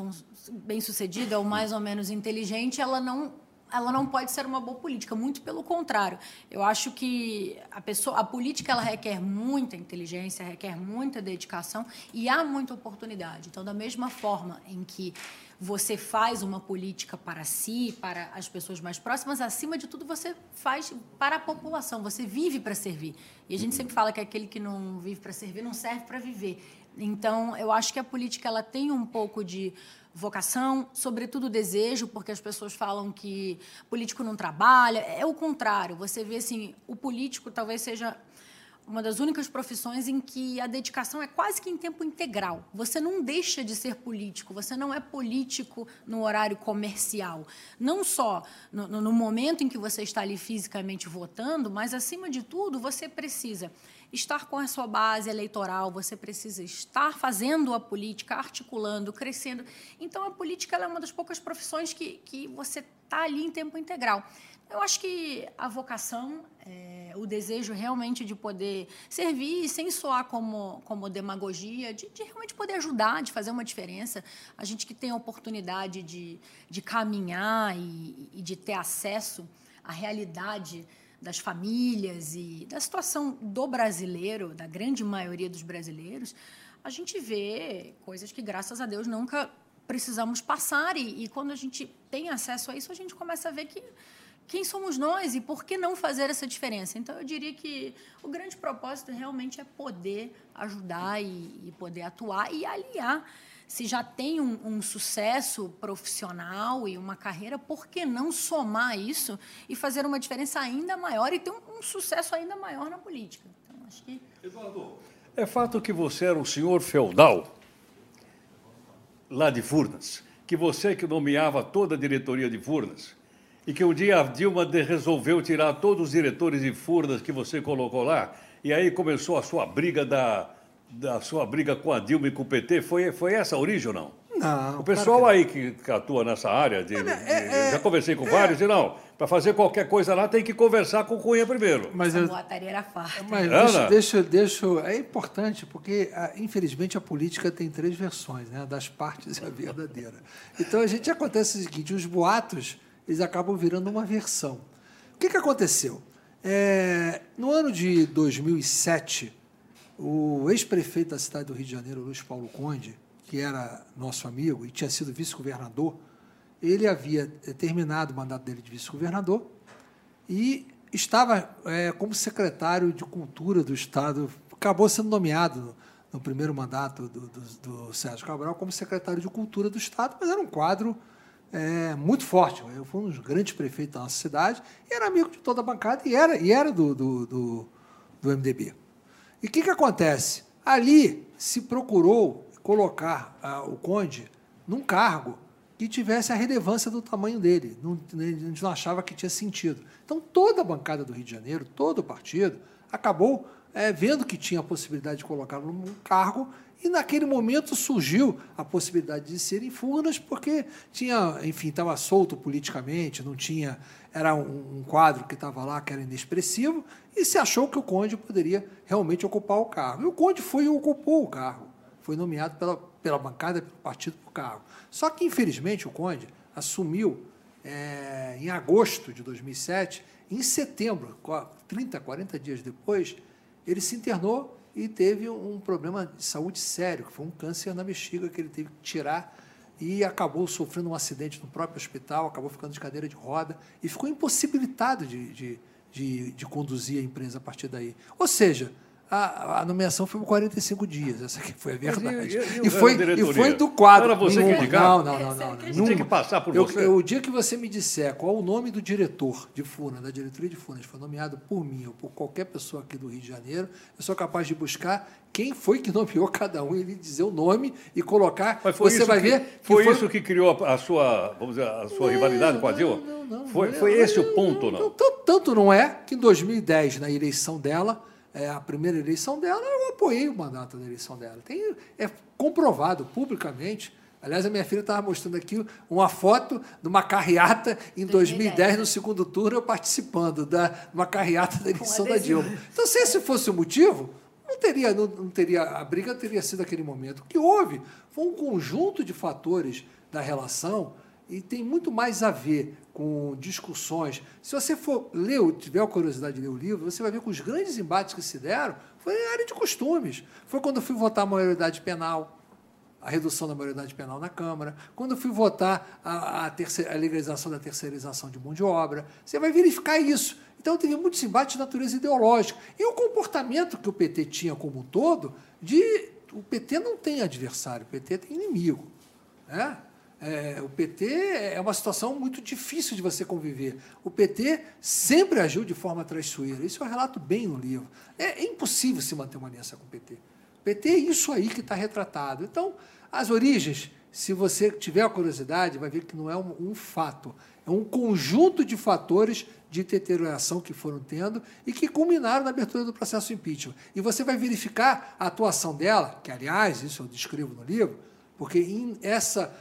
bem-sucedida ou mais ou menos inteligente, ela não ela não pode ser uma boa política, muito pelo contrário. Eu acho que a pessoa, a política ela requer muita inteligência, requer muita dedicação e há muita oportunidade. Então, da mesma forma em que você faz uma política para si, para as pessoas mais próximas, acima de tudo você faz para a população, você vive para servir. E a gente sempre fala que aquele que não vive para servir não serve para viver. Então, eu acho que a política ela tem um pouco de vocação, sobretudo desejo, porque as pessoas falam que político não trabalha. É o contrário. Você vê assim, o político talvez seja uma das únicas profissões em que a dedicação é quase que em tempo integral. Você não deixa de ser político, você não é político no horário comercial. Não só no, no momento em que você está ali fisicamente votando, mas, acima de tudo, você precisa estar com a sua base eleitoral, você precisa estar fazendo a política, articulando, crescendo. Então, a política é uma das poucas profissões que, que você está ali em tempo integral. Eu acho que a vocação, é, o desejo realmente de poder servir sem soar como, como demagogia, de, de, realmente poder ajudar, de fazer uma diferença. A gente que tem a oportunidade de, de caminhar e, e de ter acesso à realidade das famílias e da situação do brasileiro, da grande maioria dos brasileiros, a gente vê coisas que, graças a Deus, nunca precisamos passar. E, e quando a gente tem acesso a isso, a gente começa a ver que quem somos nós e por que não fazer essa diferença? Então, eu diria que o grande propósito realmente é poder ajudar e, e poder atuar e aliar. Se já tem um, um, sucesso profissional e uma carreira, por que não somar isso e fazer uma diferença ainda maior e ter um, um sucesso ainda maior na política? Então, acho que... Eduardo, é fato que você era um senhor feudal lá de Furnas, que você que nomeava toda a diretoria de Furnas, e que um dia a Dilma resolveu tirar todos os diretores de Furnas que você colocou lá, e aí começou a sua briga da, da sua briga com a Dilma e com o PT, foi, foi essa a origem ou não? Não. O pessoal aí que, que, atua nessa área, de, de, é, já conversei com é, vários, e não, para fazer qualquer coisa lá tem que conversar com o Cunha primeiro. Mas a boataria era farta. Mas deixa, deixa, deixa, é importante, porque infelizmente a política tem três versões, né? das partes e a verdadeira. Então a gente acontece o seguinte, os boatos eles acabam virando uma versão. O que, que aconteceu? É, no ano de 2007, o ex-prefeito da cidade do Rio de Janeiro, Luiz Paulo Conde, que era nosso amigo e tinha sido vice-governador, ele havia terminado o mandato dele de vice-governador e estava é, como secretário de Cultura do Estado, acabou sendo nomeado no, no primeiro mandato do, do, do, Sérgio Cabral como secretário de Cultura do Estado, mas era um quadro é, muito forte. Eu fui um dos grandes prefeitos da nossa cidade e era amigo de toda a bancada e era, e era do, do, do, do MDB. E o que, que acontece? Ali se procurou colocar ah, o Conde num cargo que tivesse a relevância do tamanho dele. Não, a gente não achava que tinha sentido. Então, toda a bancada do Rio de Janeiro, todo o partido, acabou é, vendo que tinha a possibilidade de colocá-lo num cargo e naquele momento surgiu a possibilidade de ser em Furnas, porque tinha, enfim, estava solto politicamente, não tinha, era um, um quadro que estava lá que era inexpressivo, e se achou que o Conde poderia realmente ocupar o cargo. E o Conde foi e ocupou o cargo. Foi nomeado pela, pela bancada, pelo partido para o cargo. Só que, infelizmente, o Conde assumiu é, em agosto de 2007, em setembro, 30, 40 dias depois, ele se internou e teve um problema de saúde sério, que foi um câncer na bexiga que ele teve que tirar e acabou sofrendo um acidente no próprio hospital, acabou ficando de cadeira de roda e ficou impossibilitado de, de, de, de conduzir a empresa a partir daí. Ou seja, a, a, nomeação foi por 45 dias, essa aqui foi a verdade. E, e, e, foi, e foi do quadro. Era você que Não, não, não. não, não. Tinha que passar por eu, você. Eu, o dia que você me disser qual o nome do diretor de FUNA, da diretoria de FUNAS, foi nomeado por mim ou por qualquer pessoa aqui do Rio de Janeiro, eu sou capaz de buscar quem foi que nomeou cada um e lhe dizer o nome e colocar. Mas foi você vai que, ver. Foi, foi, isso que criou a sua, vamos dizer, a sua não, rivalidade com a Dilma? Não, não, não. Foi, foi esse o ponto, não? Tanto não é que em 2010, na eleição dela, é, a primeira eleição dela, eu apoiei o mandato da eleição dela. Tem, é comprovado publicamente. Aliás, a minha filha estava mostrando aqui uma foto de uma carreata em 2010, no segundo turno, eu participando da uma carreata da eleição da Dilma. Então, se esse fosse o motivo, não teria, não, não teria a briga teria sido aquele momento. O que houve foi um conjunto de fatores da relação e tem muito mais a ver com discussões. Se você for ler, tiver a curiosidade de ler o livro, você vai ver que os grandes embates que se deram foi em área de costumes. Foi quando eu fui votar a maioridade penal, a redução da maioridade penal na Câmara, quando eu fui votar a, a, terceira, a legalização da terceirização de mão de obra. Você vai verificar isso. Então, teve muitos embates de natureza ideológica. E o comportamento que o PT tinha como um todo, de o PT não tem adversário, o PT tem inimigo. Né? É, o PT é uma situação muito difícil de você conviver. O PT sempre agiu de forma traiçoeira. Isso eu relato bem no livro. É, é impossível se manter uma aliança com o PT. O PT é isso aí que está retratado. Então, as origens, se você tiver a curiosidade, vai ver que não é um, um fato. É um conjunto de fatores de deterioração que foram tendo e que culminaram na abertura do processo impeachment. E você vai verificar a atuação dela, que, aliás, isso eu descrevo no livro, porque em essa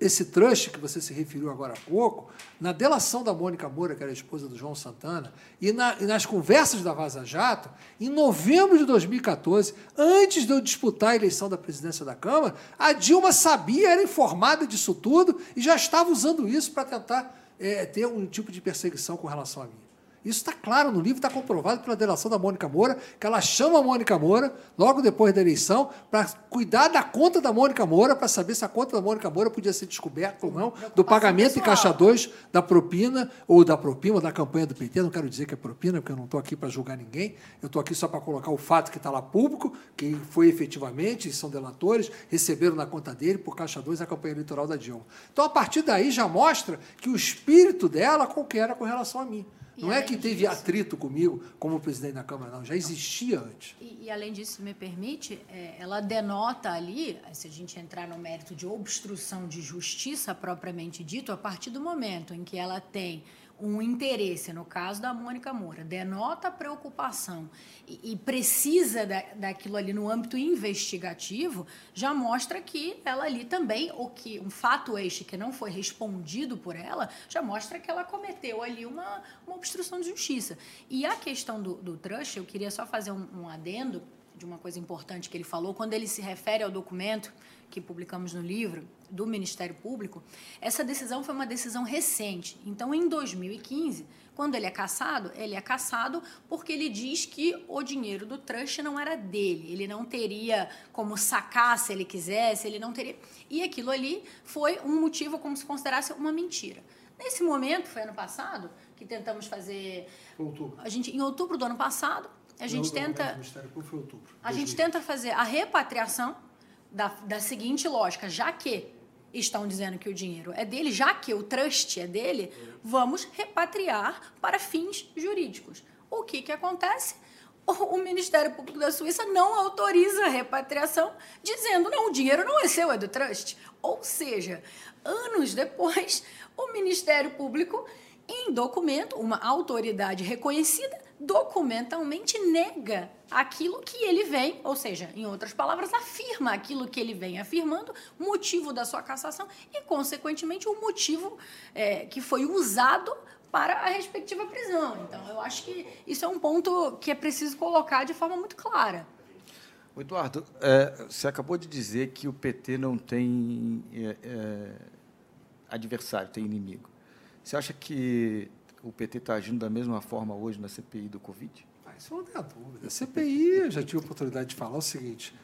esse trust que você se referiu agora há pouco, na delação da Mônica Moura, que era esposa do João Santana, e, na, e, nas conversas da Vaza Jato, em novembro de 2014, antes de eu disputar a eleição da presidência da Câmara, a Dilma sabia, era informada disso tudo e já estava usando isso para tentar é, ter um tipo de perseguição com relação a mim. Isso está claro no livro, está comprovado pela delação da Mônica Moura, que ela chama a Mônica Moura, logo depois da eleição, para cuidar da conta da Mônica Moura, para saber se a conta da Mônica Moura podia ser descoberta ou não, do pagamento em caixa 2 da propina, ou da propina, ou da campanha do PT. Não quero dizer que é propina, porque eu não estou aqui para julgar ninguém, eu estou aqui só para colocar o fato que está lá público, que foi efetivamente, são delatores, receberam na conta dele, por caixa 2, a campanha eleitoral da Dilma. Então, a partir daí, já mostra que o espírito dela qualquer era com relação a mim. Não é que teve disso, atrito comigo como presidente da Câmara, não. Já existia antes. E, e além disso, se me permite, é, ela denota ali, se a gente entrar no mérito de obstrução de justiça propriamente dito, a partir do momento em que ela tem um interesse, no caso da Mônica Moura, denota preocupação e, e precisa da, daquilo ali no âmbito investigativo, já mostra que ela ali também, ou que um fato este que não foi respondido por ela, já mostra que ela cometeu ali uma, uma obstrução de justiça. E a questão do, do trust, eu queria só fazer um, um adendo, de uma coisa importante que ele falou, quando ele se refere ao documento que publicamos no livro do Ministério Público, essa decisão foi uma decisão recente. Então, em 2015, quando ele é caçado, ele é caçado porque ele diz que o dinheiro do trust não era dele, ele não teria como sacar se ele quisesse, ele não teria. E aquilo ali foi um motivo como se considerasse uma mentira. Nesse momento, foi ano passado, que tentamos fazer. Outubro. A gente, em outubro do ano passado, a gente Não, tenta. O Ministério Público foi outubro. A gente 2000. tenta fazer a repatriação da, da seguinte lógica: já que estão dizendo que o dinheiro é dele, já que o trust é dele, vamos repatriar para fins jurídicos. O que, que acontece? O, Ministério Público da Suíça não autoriza a repatriação, dizendo: não, o dinheiro não é seu, é do trust. Ou seja, anos depois, o Ministério Público, em documento, uma autoridade reconhecida, documentalmente nega aquilo que ele vem, ou seja, em outras palavras, afirma aquilo que ele vem afirmando, motivo da sua cassação e, consequentemente, o motivo é, que foi usado para a respectiva prisão. Então, eu acho que isso é um ponto que é preciso colocar de forma muito clara. Eduardo, é, você acabou de dizer que o PT não tem é, é, adversário, tem inimigo. Você acha que o PT está agindo da mesma forma hoje na CPI do Covid? Ah, isso não tem a dúvida. A CPI, eu já tive a oportunidade de falar o seguinte: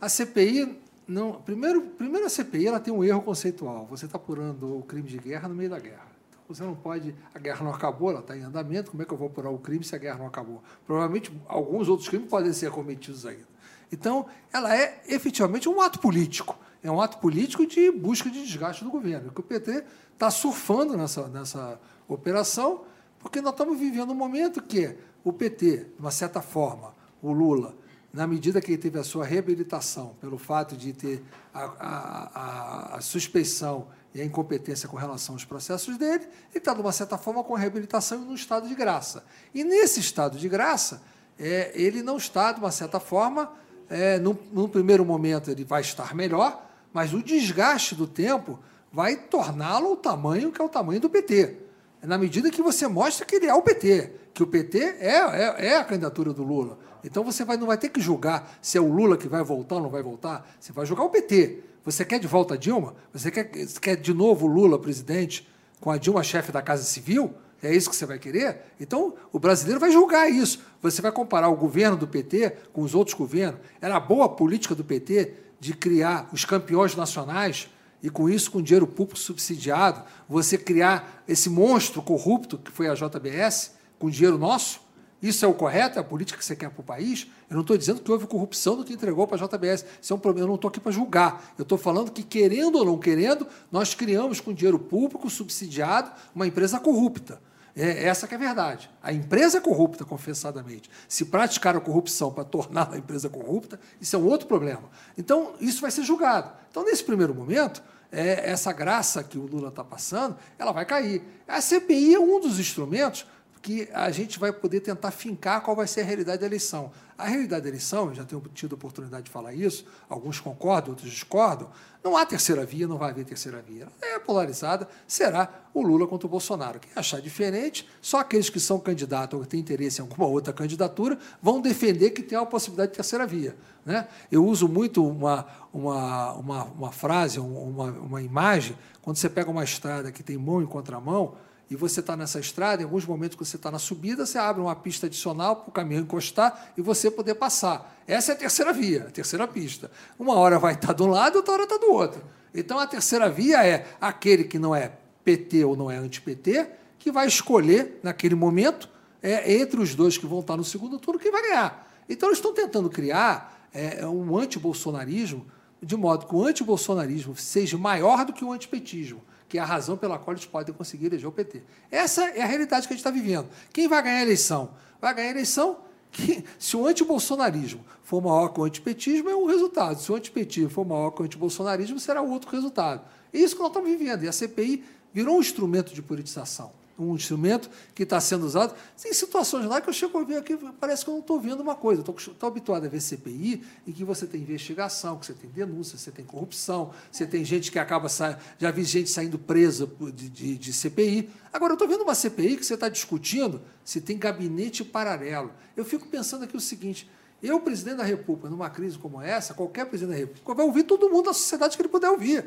a CPI não. Primeiro, primeiro a CPI ela tem um erro conceitual. Você está apurando o crime de guerra no meio da guerra. Então, você não pode. A guerra não acabou, ela está em andamento. Como é que eu vou apurar o crime se a guerra não acabou? Provavelmente alguns outros crimes podem ser cometidos ainda. Então, ela é efetivamente um ato político. É um ato político de busca de desgaste do governo. Que o PT está surfando nessa, nessa operação, porque nós estamos vivendo um momento que o PT, de uma certa forma, o Lula, na medida que ele teve a sua reabilitação, pelo fato de ter a, a, a, a suspeição e a incompetência com relação aos processos dele, ele está, de uma certa forma, com a reabilitação num estado de graça. E nesse estado de graça, é, ele não está, de uma certa forma, é, num, num primeiro momento ele vai estar melhor, mas o desgaste do tempo vai torná-lo o tamanho que é o tamanho do PT. É na medida que você mostra que ele é o PT, que o PT é, é, é a candidatura do Lula. Então você vai, não vai ter que julgar se é o Lula que vai voltar ou não vai voltar, você vai julgar o PT. Você quer de volta a Dilma? Você quer, quer de novo o Lula presidente com a Dilma chefe da Casa Civil? É isso que você vai querer? Então, o brasileiro vai julgar isso. Você vai comparar o governo do PT com os outros governos. Era a boa política do PT de criar os campeões nacionais e, com isso, com dinheiro público subsidiado, você criar esse monstro corrupto que foi a JBS, com dinheiro nosso? Isso é o correto? É a política que você quer para o país? Eu não estou dizendo que houve corrupção do que entregou para a JBS. Isso é um problema. Eu não estou aqui para julgar. Eu estou falando que, querendo ou não querendo, nós criamos com dinheiro público subsidiado uma empresa corrupta. É essa que é a verdade. A empresa é corrupta, confessadamente. Se praticar a corrupção para tornar a empresa corrupta, isso é um outro problema. Então, isso vai ser julgado. Então, nesse primeiro momento, é, essa graça que o Lula está passando, ela vai cair. A CPI é um dos instrumentos que a gente vai poder tentar fincar qual vai ser a realidade da eleição. A realidade da eleição, já tenho tido a oportunidade de falar isso, alguns concordam, outros discordam, não há terceira via, não vai haver terceira via. É polarizada, será o Lula contra o Bolsonaro. Quem achar diferente, só aqueles que são candidatos ou que têm interesse em alguma outra candidatura vão defender que tem a possibilidade de terceira via. Né? Eu uso muito uma, uma, uma, uma frase, uma, uma imagem, quando você pega uma estrada que tem mão em contramão, e você está nessa estrada, em alguns momentos que você está na subida, você abre uma pista adicional para o caminhão encostar e você poder passar. Essa é a terceira via, a terceira pista. Uma hora vai estar de um lado, outra hora está do outro. Então a terceira via é aquele que não é PT ou não é anti-PT, que vai escolher, naquele momento, é, entre os dois que vão estar no segundo turno, quem vai ganhar. Então eles estão tentando criar é, um antibolsonarismo, de modo que o antibolsonarismo seja maior do que o antipetismo que é a razão pela qual eles podem conseguir eleger o PT. Essa é a realidade que a gente está vivendo. Quem vai ganhar a eleição? Vai ganhar a eleição que, se o antibolsonarismo for maior que o antipetismo, é um resultado. Se o antipetismo for maior que o antibolsonarismo, será outro resultado. É isso que nós estamos vivendo. E a CPI virou um instrumento de politização um instrumento que está sendo usado. Tem situações lá que eu chego a ver aqui, parece que eu não estou vendo uma coisa. Estou habituado a ver CPI, em que você tem investigação, que você tem denúncia, você tem corrupção, você tem gente que acaba saindo. Já vi gente saindo presa de, de, de CPI. Agora, eu estou vendo uma CPI que você está discutindo se tem gabinete paralelo. Eu fico pensando aqui o seguinte: Eu, presidente da República, numa crise como essa, qualquer presidente da República vai ouvir todo mundo da sociedade que ele puder ouvir.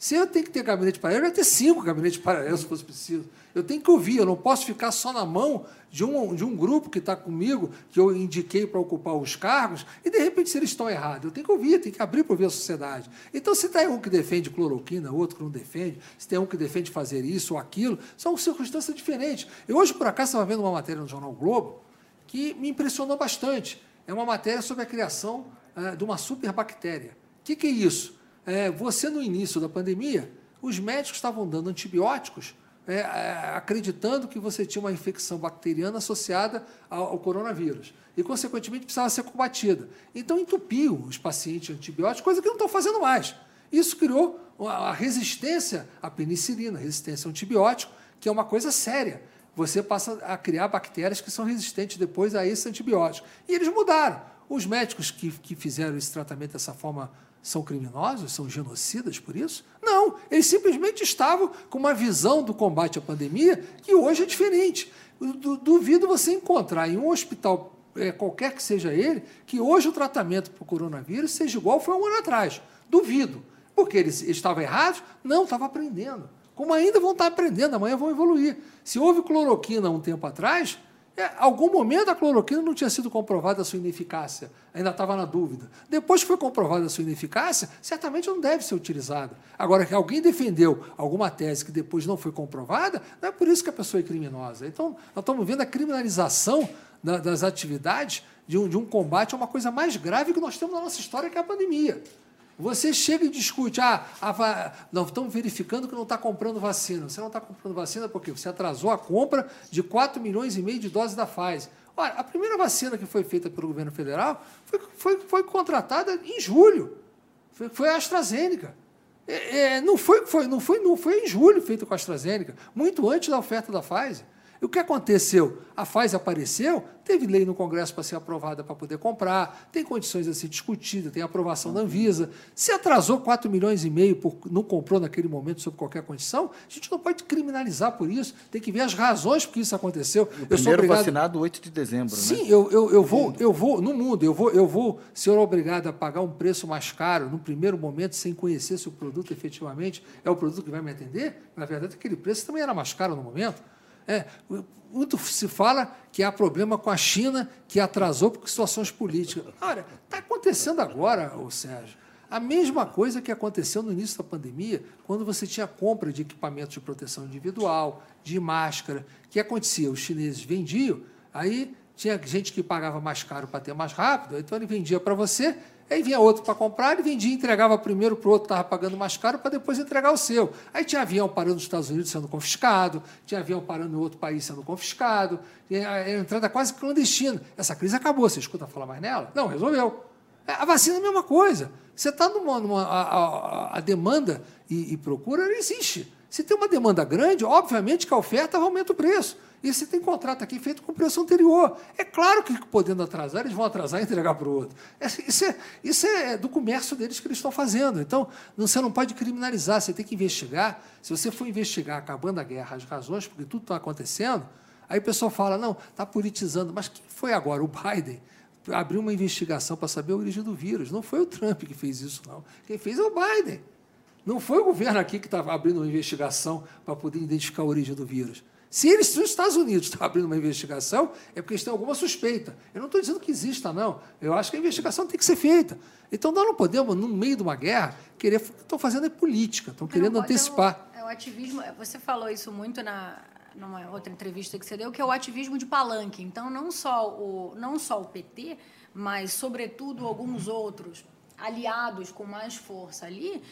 Se eu tenho que ter gabinete paralelo, vai ter cinco gabinetes paralelos se fosse preciso. Eu tenho que ouvir, eu não posso ficar só na mão de um, de um grupo que está comigo, que eu indiquei para ocupar os cargos, e de repente, se eles estão errados, eu tenho que ouvir, tenho que abrir para ouvir a sociedade. Então, se tem um que defende cloroquina, outro que não defende, se tem um que defende fazer isso ou aquilo, são circunstâncias diferentes. Eu hoje, por acaso, estava vendo uma matéria no Jornal Globo que me impressionou bastante. É uma matéria sobre a criação é, de uma superbactéria. O que, que é isso? É, você, no início da pandemia, os médicos estavam dando antibióticos é, é, acreditando que você tinha uma infecção bacteriana associada ao, ao, coronavírus e, consequentemente, precisava ser combatida. Então, entupiu os pacientes antibióticos, coisa que não estão fazendo mais. Isso criou a resistência à penicilina, resistência ao antibiótico, que é uma coisa séria. Você passa a criar bactérias que são resistentes depois a esse antibiótico. E eles mudaram. Os médicos que, que fizeram esse tratamento dessa forma são criminosos, são genocidas por isso? Não, eles simplesmente estavam com uma visão do combate à pandemia que hoje é diferente. Duvido você encontrar em um hospital, é, qualquer que seja ele, que hoje o tratamento para o coronavírus seja igual foi um ano atrás. Duvido. Porque eles estavam errados? Não, estavam aprendendo. Como ainda vão estar aprendendo, amanhã vão evoluir. Se houve cloroquina um tempo atrás, é, algum momento a cloroquina não tinha sido comprovada a sua ineficácia, ainda estava na dúvida. Depois que foi comprovada a sua ineficácia, certamente não deve ser utilizada. Agora, que alguém defendeu alguma tese que depois não foi comprovada, não é por isso que a pessoa é criminosa. Então, nós estamos vendo a criminalização da, das atividades de um, de um combate a uma coisa mais grave que nós temos na nossa história, que é a pandemia. Você chega e discute, ah, a, não, estamos verificando que não está comprando vacina. Você não está comprando vacina porque você atrasou a compra de 4 milhões e meio de doses da Pfizer. Olha, a primeira vacina que foi feita pelo governo federal foi, foi, foi contratada em julho. Foi, foi a AstraZeneca. É, é, não, foi, foi, não, foi, não foi em julho feito com a AstraZeneca, muito antes da oferta da Pfizer. E o que aconteceu? A Pfizer apareceu, teve lei no Congresso para ser aprovada para poder comprar, tem condições a ser discutida, tem aprovação da Anvisa. Se atrasou 4 milhões e meio, por, não comprou naquele momento sob qualquer condição, a gente não pode criminalizar por isso, tem que ver as razões por que isso aconteceu. O eu primeiro obrigado... vacinado 8 de dezembro, Sim, né? eu, eu, eu vou, eu vou, no mundo, eu vou, eu vou ser obrigado a pagar um preço mais caro no primeiro momento, sem conhecer se o produto efetivamente é o produto que vai me atender. Na verdade, aquele preço também era mais caro no momento. É, muito se fala que há problema com a China, que atrasou por situações políticas. Olha, está acontecendo agora, o Sérgio, a mesma coisa que aconteceu no início da pandemia, quando você tinha compra de equipamentos de proteção individual, de máscara, que acontecia? Os chineses vendiam, aí tinha gente que pagava mais caro para ter mais rápido, então ele vendia para você Aí vinha outro para comprar, ele vendia e entregava primeiro para o outro estava pagando mais caro para depois entregar o seu. Aí tinha avião parando nos Estados Unidos sendo confiscado, tinha avião parando em outro país sendo confiscado, a entrada quase clandestina. Essa crise acabou, você escuta falar mais nela? Não, resolveu. É, a vacina é a mesma coisa. Você está numa. numa a, a, a, demanda e, e procura existe. Se tem uma demanda grande, obviamente que a oferta aumenta o preço. E você tem contrato aqui feito com preço anterior. É claro que, podendo atrasar, eles vão atrasar e entregar para o outro. É, isso é, isso é do comércio deles que eles estão fazendo. Então, você não pode criminalizar, você tem que investigar. Se você for investigar, acabando a guerra, as razões porque tudo está acontecendo, aí o pessoal fala, não, está politizando. Mas quem foi agora? O Biden abriu uma investigação para saber a origem do vírus. Não foi o Trump que fez isso, não. Quem fez é o Biden. Não foi o governo aqui que estava abrindo uma investigação para poder identificar a origem do vírus. Se eles, se os Estados Unidos estão abrindo uma investigação, é porque eles têm alguma suspeita. Eu não estou dizendo que exista, não. Eu acho que a investigação tem que ser feita. Então, nós não podemos, no meio de uma guerra, querer. Estão fazendo é política, estão querendo antecipar. É o, é o, ativismo. Você falou isso muito na, numa outra entrevista que você deu, que é o ativismo de palanque. Então, não só o, não só o PT, mas, sobretudo, alguns outros aliados com mais força ali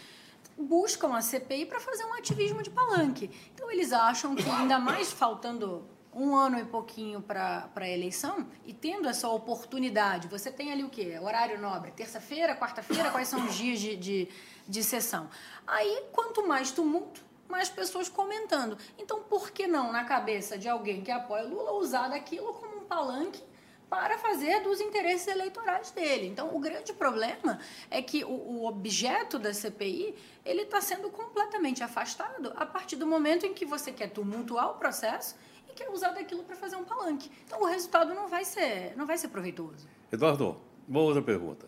buscam a CPI para fazer um ativismo de palanque. Então, eles acham que, ainda mais faltando um ano e pouquinho para a eleição, e tendo essa oportunidade, você tem ali o quê? Horário nobre, terça-feira, quarta-feira, quais são os dias de, de, de sessão? Aí, quanto mais tumulto, mais pessoas comentando. Então, por que não, na cabeça de alguém que apoia Lula, usar daquilo como um palanque para fazer dos interesses eleitorais dele. Então, o grande problema é que o, o objeto da CPI ele está sendo completamente afastado a partir do momento em que você quer tumultuar o processo e quer usar daquilo para fazer um palanque. Então, o resultado não vai ser, não vai ser proveitoso. Eduardo, Uma outra pergunta.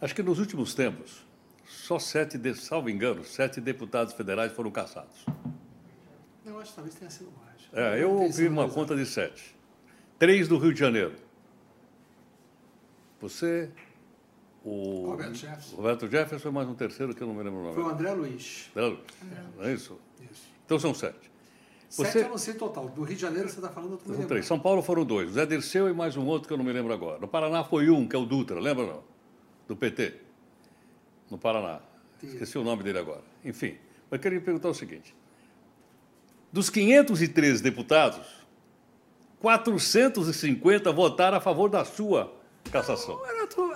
Acho que nos últimos tempos, só sete, de, salvo engano, sete deputados federais foram caçados. Eu acho que talvez tenha sido mais. É, eu ouvi uma conta de sete. Três do Rio de Janeiro. Você, o Roberto Jefferson. Roberto Jefferson e mais um terceiro que eu não me lembro o nome. Foi o André Luiz. André Luiz. Não é isso? Isso. Então são sete. Sete Você- eu não sei total. Do Rio de Janeiro você está falando, me São três. São Paulo foram dois. Zé Dirceu e mais um outro que eu não me lembro agora. No Paraná foi um, que é o Dutra, lembra não? Do PT. No Paraná. Esqueci o nome dele agora. Enfim, eu queria perguntar o seguinte. Dos 513 deputados, 450 votaram a favor da sua cassação.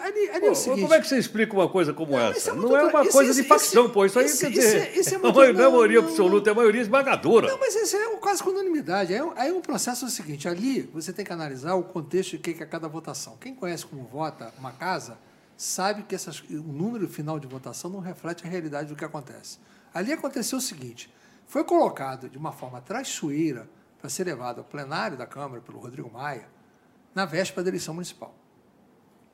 Ali, ali Pô, é o seguinte. como é que você explica uma coisa como Não, essa? é não é uma isso- coisa isso- de facção, isso- pô. Isso aí quer dizer. é- isso é não muito- é não é não, maioria não, absoluta, é maioria esmagadora. Não, mas isso é quase com unanimidade. Aí, aí um processo é o seguinte: ali você tem que analisar o contexto de que que é cada votação. Quem conhece como vota uma casa sabe que essas, o número final de votação não reflete a realidade do que acontece. Ali aconteceu o seguinte: foi colocado de uma forma traiçoeira para ser levado ao plenário da Câmara pelo Rodrigo Maia na véspera da eleição municipal.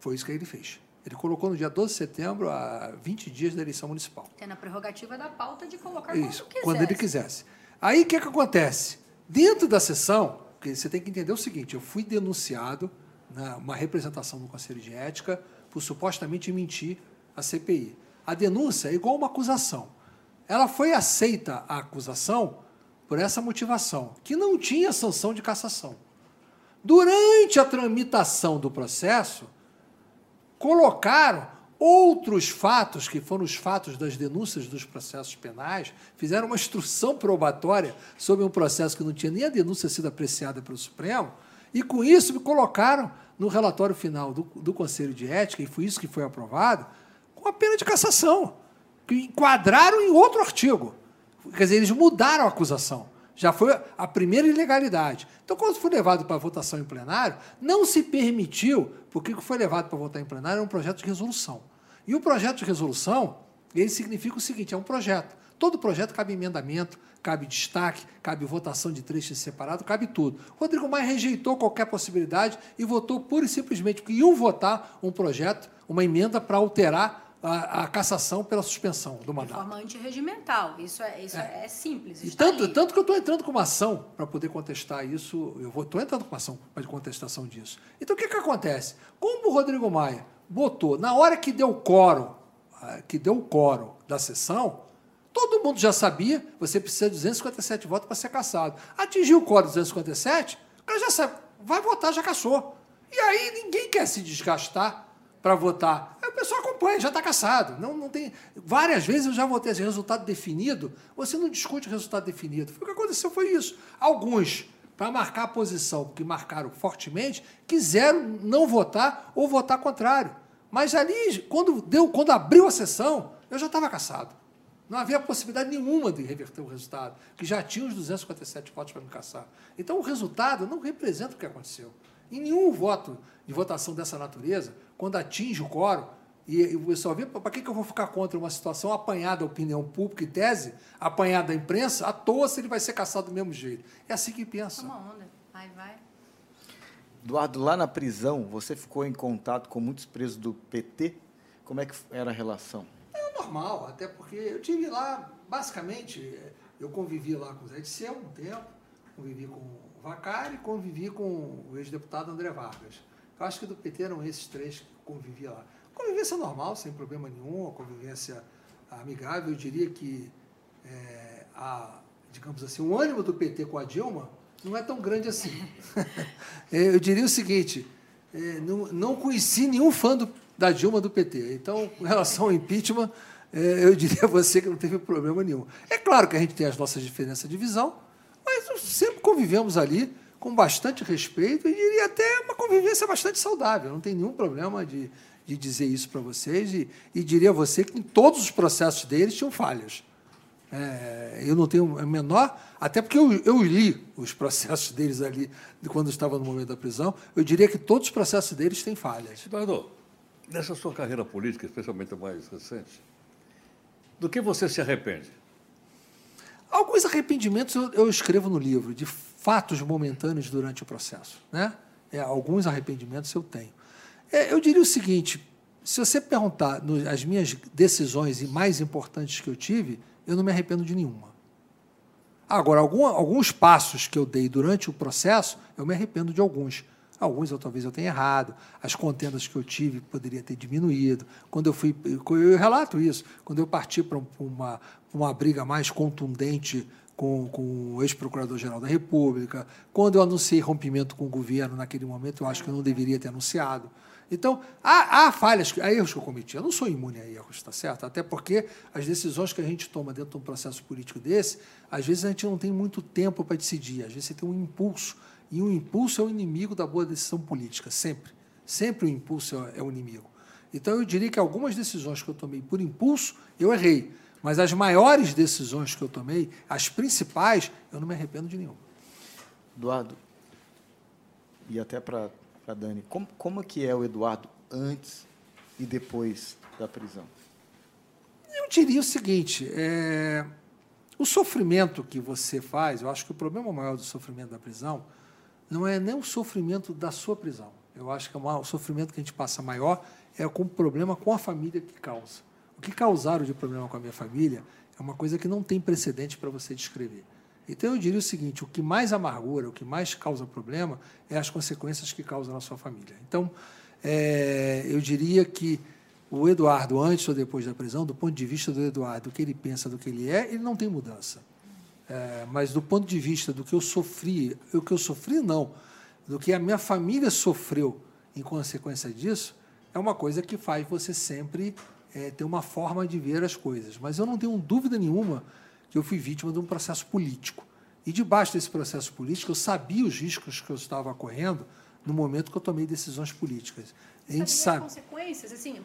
Foi isso que ele fez. Ele colocou no dia 12 de setembro, a 20 dias da eleição municipal. Tendo a prerrogativa da pauta de colocar Isso, quando quando ele quisesse. Aí o que, que acontece? Dentro da sessão, porque você tem que entender o seguinte: eu fui denunciado na uma representação do Conselho de Ética por supostamente mentir a CPI. A denúncia é igual uma acusação. Ela foi aceita a acusação por essa motivação, que não tinha sanção de cassação. Durante a tramitação do processo, colocaram outros fatos, que foram os fatos das denúncias dos processos penais, fizeram uma instrução probatória sobre um processo que não tinha nem a denúncia sido apreciada pelo Supremo, e com isso me colocaram no relatório final do, do Conselho de Ética, e foi isso que foi aprovado, com a pena de cassação, que enquadraram em outro artigo. Quer dizer, eles mudaram a acusação. Já foi a primeira ilegalidade. Então, quando foi levado para votação em plenário, não se permitiu, porque o que foi levado para votar em plenário era um projeto de resolução. E o projeto de resolução, ele significa o seguinte: é um projeto. Todo projeto cabe emendamento, cabe destaque, cabe votação de trechos separados, cabe tudo. Rodrigo Maia rejeitou qualquer possibilidade e votou pura e simplesmente porque iam votar um projeto, uma emenda para alterar a, a cassação pela suspensão do De mandato. forma antirregimental. Isso é, isso é. simples. E está tanto, ali. tanto que eu estou entrando com uma ação para poder contestar isso, eu estou entrando com uma ação de contestação disso. Então o que, que acontece? Como o Rodrigo Maia botou, na hora que deu o quórum, ah, que deu o quórum da sessão, todo mundo já sabia, você precisa de 257 votos para ser cassado. Atingiu o quórum de 257, o cara já sabe, vai votar, já cassou. E aí ninguém quer se desgastar para votar. Pessoal acompanha, já está caçado. Não, não tem... Várias vezes eu já votei esse resultado definido, você não discute o resultado definido. O que aconteceu foi isso. Alguns, para marcar a posição, porque marcaram fortemente, quiseram não votar ou votar contrário. Mas ali, quando, deu, quando abriu a sessão, eu já estava caçado. Não havia possibilidade nenhuma de reverter o resultado, que já tinha os 257 votos para me caçar. Então, o resultado não representa o que aconteceu. Em nenhum voto de votação dessa natureza, quando atinge o quórum, e, o pessoal vê, para que, que eu vou ficar contra uma situação apanhada da opinião pública e tese, apanhada da imprensa, à toa se ele vai ser caçado do mesmo jeito. É assim que pensa. Toma onda. Vai, vai. Eduardo, lá na prisão, você ficou em contato com muitos presos do PT? Como é que era a relação? É normal, até porque eu tive lá, basicamente, eu convivi lá com o Zé Disseu um tempo, convivi com o Vacari, convivi com o ex-deputado André Vargas. Eu acho que do PT eram esses três que eu convivi lá. Convivência normal, sem problema nenhum, a convivência amigável. Eu diria que, é, a, digamos assim, o ânimo do PT com a Dilma não é tão grande assim. eu diria o seguinte, é, não, não conheci nenhum fã do, da Dilma do PT. Então, com relação ao impeachment, é, eu diria a você que não teve problema nenhum. É claro que a gente tem as nossas diferenças de visão, mas sempre convivemos ali com bastante respeito e diria até uma convivência bastante saudável. Não tem nenhum problema de, de dizer isso para vocês e, e diria a você que em todos os processos deles tinham falhas. É, eu não tenho a menor. Até porque eu, eu, li os processos deles ali, quando estava no momento da prisão, eu diria que todos os processos deles têm falhas. Eduardo, nessa sua carreira política, especialmente a mais recente, do que você se arrepende? Alguns arrependimentos eu, eu escrevo no livro, de fatos momentâneos durante o processo. Né? É, alguns arrependimentos eu tenho. É, eu diria o seguinte: se você perguntar no, as minhas decisões mais importantes que eu tive, eu não me arrependo de nenhuma. Agora, algum, alguns passos que eu dei durante o processo, eu me arrependo de alguns. Alguns eu talvez eu tenha errado, as contendas que eu tive poderia ter diminuído. Quando eu fui, eu relato isso, quando eu parti para uma, uma briga mais contundente com, com o ex-procurador-geral da República, quando eu anunciei rompimento com o governo naquele momento, eu acho que eu não deveria ter anunciado. Então, há, há falhas, há erros que eu cometi. Eu não sou imune a erros, está certo? Até porque as decisões que a gente toma dentro de um processo político desse, às vezes a gente não tem muito tempo para decidir, às vezes você tem um impulso e o impulso é o inimigo da boa decisão política, sempre. Sempre o impulso é o inimigo. Então, eu diria que algumas decisões que eu tomei por impulso, eu errei. Mas as maiores decisões que eu tomei, as principais, eu não me arrependo de nenhuma. Eduardo, e até para a Dani, como, como que é o Eduardo antes e depois da prisão? Eu diria o seguinte, é, o sofrimento que você faz, eu acho que o problema maior do sofrimento da prisão não é nem o sofrimento da sua prisão. Eu acho que é o sofrimento que a gente passa maior é com o problema com a família que causa. O que causaram de problema com a minha família é uma coisa que não tem precedente para você descrever. Então eu diria o seguinte: o que mais amargura, o que mais causa problema é as consequências que causam na sua família. Então é, eu diria que o Eduardo, antes ou depois da prisão, do ponto de vista do Eduardo, do que ele pensa, do que ele é, ele não tem mudança. É, mas do ponto de vista do que eu sofri, o que eu sofri não, do que a minha família sofreu em consequência disso, é uma coisa que faz você sempre é, ter uma forma de ver as coisas. Mas eu não tenho dúvida nenhuma que eu fui vítima de um processo político. E debaixo desse processo político, eu sabia os riscos que eu estava correndo no momento que eu tomei decisões políticas. A gente sabia sabe. as consequências, assim,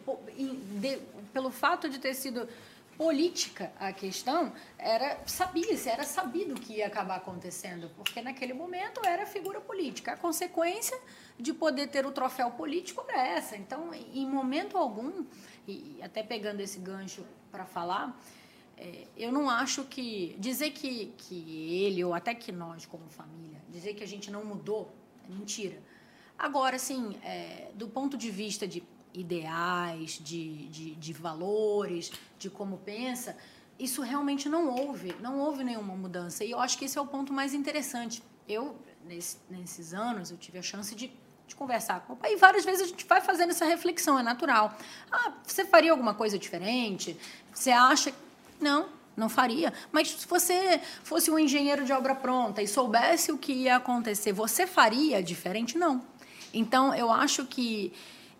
pelo fato de ter sido política a questão, era sabia-se, era sabido que ia acabar acontecendo, porque naquele momento era figura política. A consequência de poder ter o troféu político era essa. Então, em momento algum, e até pegando esse gancho para falar, é, eu não acho que dizer que, que ele ou até que nós como família dizer que a gente não mudou é mentira. Agora, assim, é, do ponto de vista de ideais, de, de, de valores, de como pensa, isso realmente não houve, não houve nenhuma mudança. E eu acho que esse é o ponto mais interessante. Eu, nesse, nesses anos, eu tive a chance de, de conversar com o pai e várias vezes a gente vai fazendo essa reflexão, é natural. Ah, você faria alguma coisa diferente? Você acha... Não, não faria. Mas se você fosse um engenheiro de obra pronta e soubesse o que ia acontecer, você faria diferente? Não. Então, eu acho que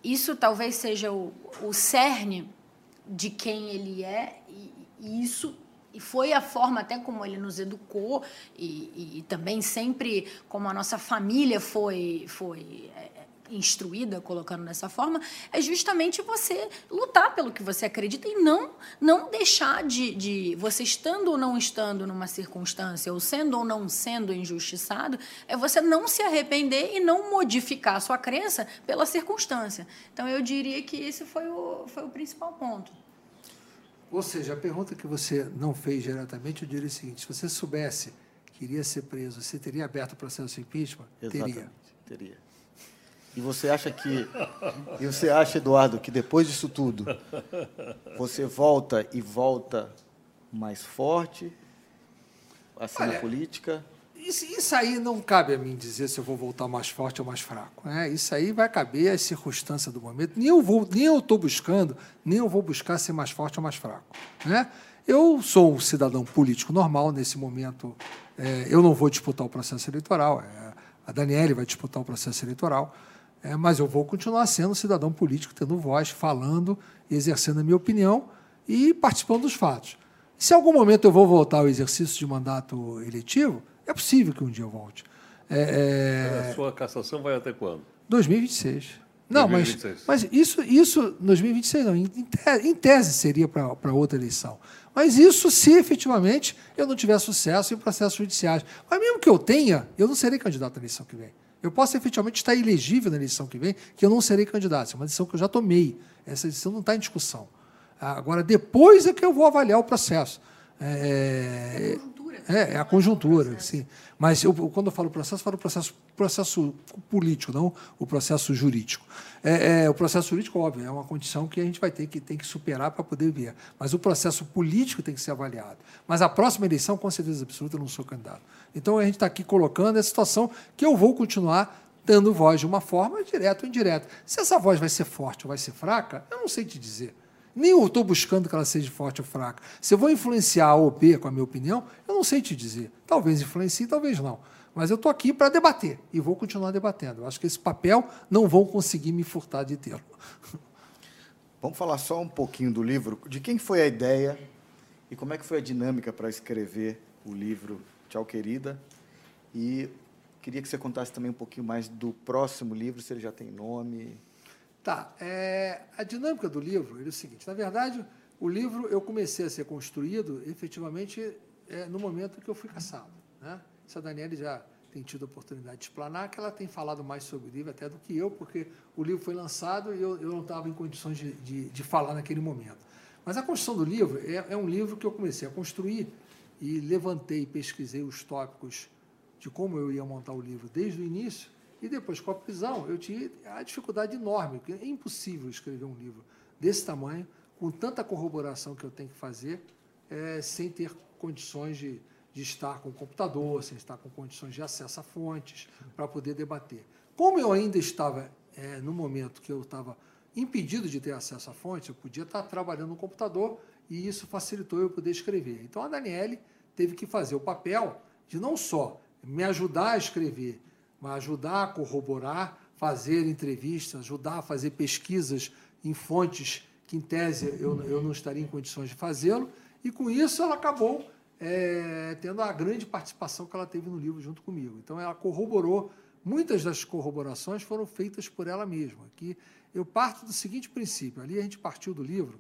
isso talvez seja o, o cerne de quem ele é e, e, isso e foi a forma até como ele nos educou e, e, também sempre como a nossa família foi foi é, instruída, colocando dessa forma, é justamente você lutar pelo que você acredita e não não deixar de, de você estando ou não estando numa circunstância, ou sendo ou não sendo injustiçado, é você não se arrepender e não modificar a sua crença pela circunstância. Então, eu diria que esse foi o, foi o principal ponto. Ou seja, a pergunta que você não fez diretamente, eu diria o seguinte: se você soubesse que iria ser preso, você teria aberto o processo de impeachment? Exatamente, teria. teria. E você acha que. E você acha, Eduardo, que depois disso tudo, você volta e volta mais forte a cena Olha, política? Isso, isso, aí não cabe a mim dizer se eu vou voltar mais forte ou mais fraco. Né? Isso aí vai caber às circunstâncias do momento. Nem eu vou, nem eu estou buscando, nem eu vou buscar ser mais forte ou mais fraco. Né? Eu sou um cidadão político normal nesse momento. É, eu não vou disputar o processo eleitoral. É, a Daniele vai disputar o processo eleitoral. É, mas eu vou continuar sendo cidadão político, tendo voz, falando, exercendo a minha opinião e participando dos fatos. Se em algum momento eu vou voltar ao exercício de mandato eletivo, é possível que um dia eu volte. É, é... A sua cassação vai até quando? 2026. Não, 2026. mas, mas isso, isso, 2026 não, em, tese, seria para outra eleição. Mas isso se efetivamente eu não tiver sucesso em processos judiciais. Mas mesmo que eu tenha, eu não serei candidato à eleição que vem. Eu posso efetivamente estar elegível na eleição que vem, que eu não serei candidato. Essa é uma decisão que eu já tomei. Essa decisão não está em discussão. Agora, depois é que eu vou avaliar o processo. É... A conjuntura. É, é a conjuntura, sim. Mas eu, quando eu falo processo, eu falo processo, processo político, não o processo jurídico. É, é, o processo jurídico, óbvio, é uma condição que a gente vai ter que, tem que superar para poder ver. Mas o processo político tem que ser avaliado. Mas a próxima eleição, com certeza absoluta, eu não sou candidato. Então a gente está aqui colocando a situação que eu vou continuar dando voz de uma forma direta ou indireta. Se essa voz vai ser forte ou vai ser fraca, eu não sei te dizer. Nem eu estou buscando que ela seja forte ou fraca. Se eu vou influenciar A B com a minha opinião, eu não sei te dizer. Talvez influencie, talvez não. Mas eu estou aqui para debater e vou continuar debatendo. Eu acho que esse papel não vão conseguir me furtar de tê-lo. Vamos falar só um pouquinho do livro. De quem foi a ideia e como é que foi a dinâmica para escrever o livro Tchau, Querida? E queria que você contasse também um pouquinho mais do próximo livro, se ele já tem nome. Tá. É, a dinâmica do livro é o seguinte: na verdade, o livro eu comecei a ser construído efetivamente é, no momento que eu fui caçado. Né? Isso a Daniela já tem tido a oportunidade de explanar, que ela tem falado mais sobre o livro até do que eu, porque o livro foi lançado e eu, eu não estava em condições de, de, de, falar naquele momento. Mas a construção do livro é, é um livro que eu comecei a construir e levantei, pesquisei os tópicos de como eu ia montar o livro desde o início e depois, com a prisão, eu tinha a dificuldade enorme, porque é impossível escrever um livro desse tamanho, com tanta corroboração que eu tenho que fazer, é, sem ter condições de, de estar com o computador, sem estar com condições de acesso a fontes, para poder debater. Como eu ainda estava é, no momento que eu estava impedido de ter acesso a fontes, eu podia estar trabalhando no computador e isso facilitou eu poder escrever. Então a Daniele teve que fazer o papel de não só me ajudar a escrever mas ajudar a corroborar, fazer entrevistas, ajudar a fazer pesquisas em fontes que, em tese, eu, eu não estaria em condições de fazê-lo, e com isso ela acabou é, tendo a grande participação que ela teve no livro junto comigo. Então ela corroborou, muitas das corroborações foram feitas por ela mesma. Aqui eu parto do seguinte princípio: ali a gente partiu do livro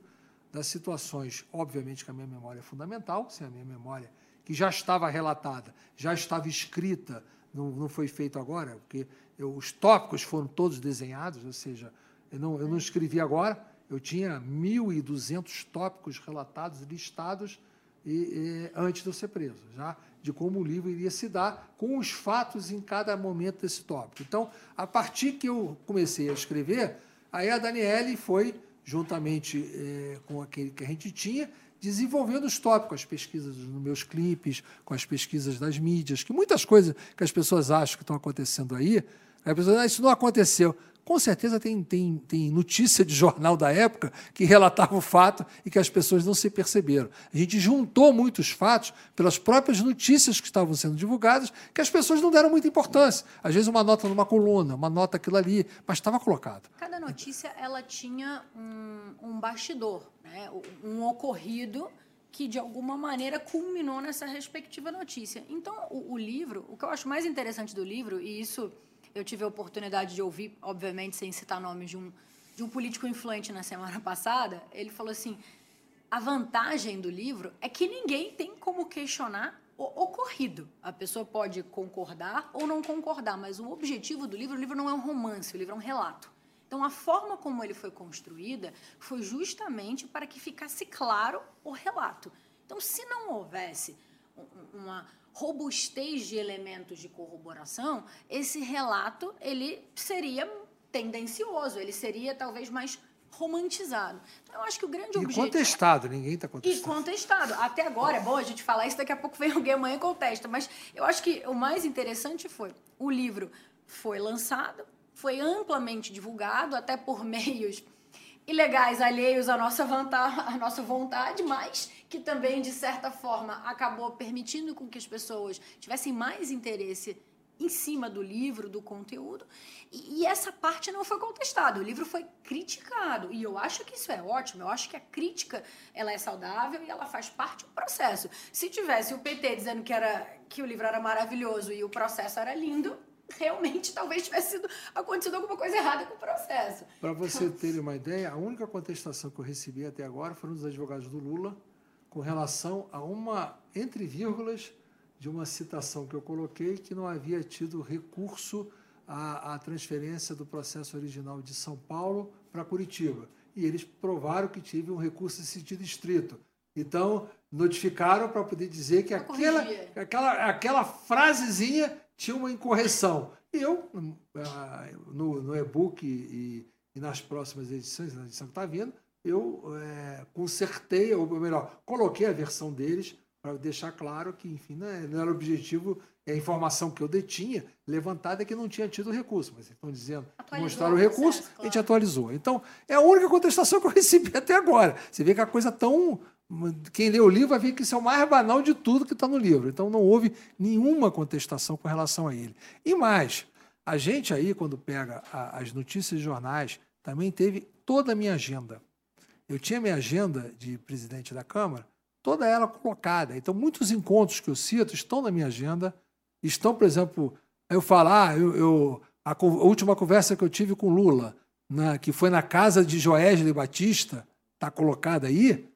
das situações, obviamente que a minha memória é fundamental, sem a minha memória, que já estava relatada, já estava escrita não, não foi feito agora, porque eu, os tópicos foram todos desenhados, ou seja, eu não, eu não escrevi agora, eu tinha 1.200 tópicos relatados, listados, e, e, antes de eu ser preso, já de como o livro iria se dar, com os fatos em cada momento desse tópico. Então, a partir que eu comecei a escrever, aí a Daniele foi, juntamente é, com aquele que a gente tinha, desenvolvendo os tópicos, as pesquisas nos meus clipes, com as pesquisas das mídias, que muitas coisas que as pessoas acham que estão acontecendo aí, a pessoa ah, isso não aconteceu. Com certeza tem, tem, tem notícia de jornal da época que relatava o fato e que as pessoas não se perceberam. A gente juntou muitos fatos pelas próprias notícias que estavam sendo divulgadas, que as pessoas não deram muita importância. Às vezes uma nota numa coluna, uma nota aquilo ali, mas estava colocado. Cada notícia ela tinha um, um bastidor, né? um ocorrido que de alguma maneira culminou nessa respectiva notícia. Então, o, o livro, o que eu acho mais interessante do livro, e isso eu tive a oportunidade de ouvir, obviamente, sem citar nomes de um, de um político influente na semana passada. Ele falou assim: a vantagem do livro é que ninguém tem como questionar o ocorrido. A pessoa pode concordar ou não concordar, mas o objetivo do livro, o livro não é um romance, o livro é um relato. Então, a forma como ele foi construída foi justamente para que ficasse claro o relato. Então, se não houvesse uma, robustez de elementos de corroboração, esse relato ele seria tendencioso, ele seria talvez mais romantizado. Então, eu acho que o grande e objetivo... contestado, ninguém está contestando. E contestado. Até agora, é bom a gente falar isso, daqui a pouco vem alguém amanhã e contesta. Mas eu acho que o mais interessante foi, o livro foi lançado, foi amplamente divulgado, até por meios ilegais alheios à nossa, vontade, à nossa vontade, mas que também, de certa forma, acabou permitindo com que as pessoas tivessem mais interesse em cima do livro, do conteúdo, e, e, essa parte não foi contestada. O livro foi criticado, e eu acho que isso é ótimo. Eu acho que a crítica ela é saudável e ela faz parte do processo. Se tivesse o PT dizendo que era que o livro era maravilhoso e o processo era lindo, realmente talvez tivesse sido, acontecido alguma coisa errada com o processo. Para você ter uma ideia, a única contestação que eu recebi até agora foram dos advogados do Lula com relação a uma, entre vírgulas, de uma citação que eu coloquei que não havia tido recurso à, à transferência do processo original de São Paulo para Curitiba. E eles provaram que tive um recurso em sentido estrito. Então, notificaram para poder dizer que aquela, aquela, aquela frasezinha tinha uma incorreção. E eu, ah, no, no e-book e, e, nas próximas edições, na edição que está vindo, eu é, consertei, ou melhor, coloquei a versão deles para deixar claro que, enfim, não, é, não era o objetivo, é a informação que eu detinha levantada é que não tinha tido recurso. Mas estão dizendo, atualizou mostraram o recurso, processo, claro. a gente atualizou. Então, é a única contestação que eu recebi até agora. Você vê que a coisa tão quem lê o livro vai ver que isso é o mais banal de tudo que está no livro. Então não houve nenhuma contestação com relação a ele. E mais, a gente aí, quando pega a, as notícias de jornais, também teve toda a minha agenda. Eu tinha minha agenda de presidente da Câmara, toda ela colocada. Então, muitos encontros que eu cito estão na minha agenda. Estão, por exemplo, eu falar, ah, eu, eu, a, a, última conversa que eu tive com Lula, na, que foi na casa de Joesley Batista, está colocada aí,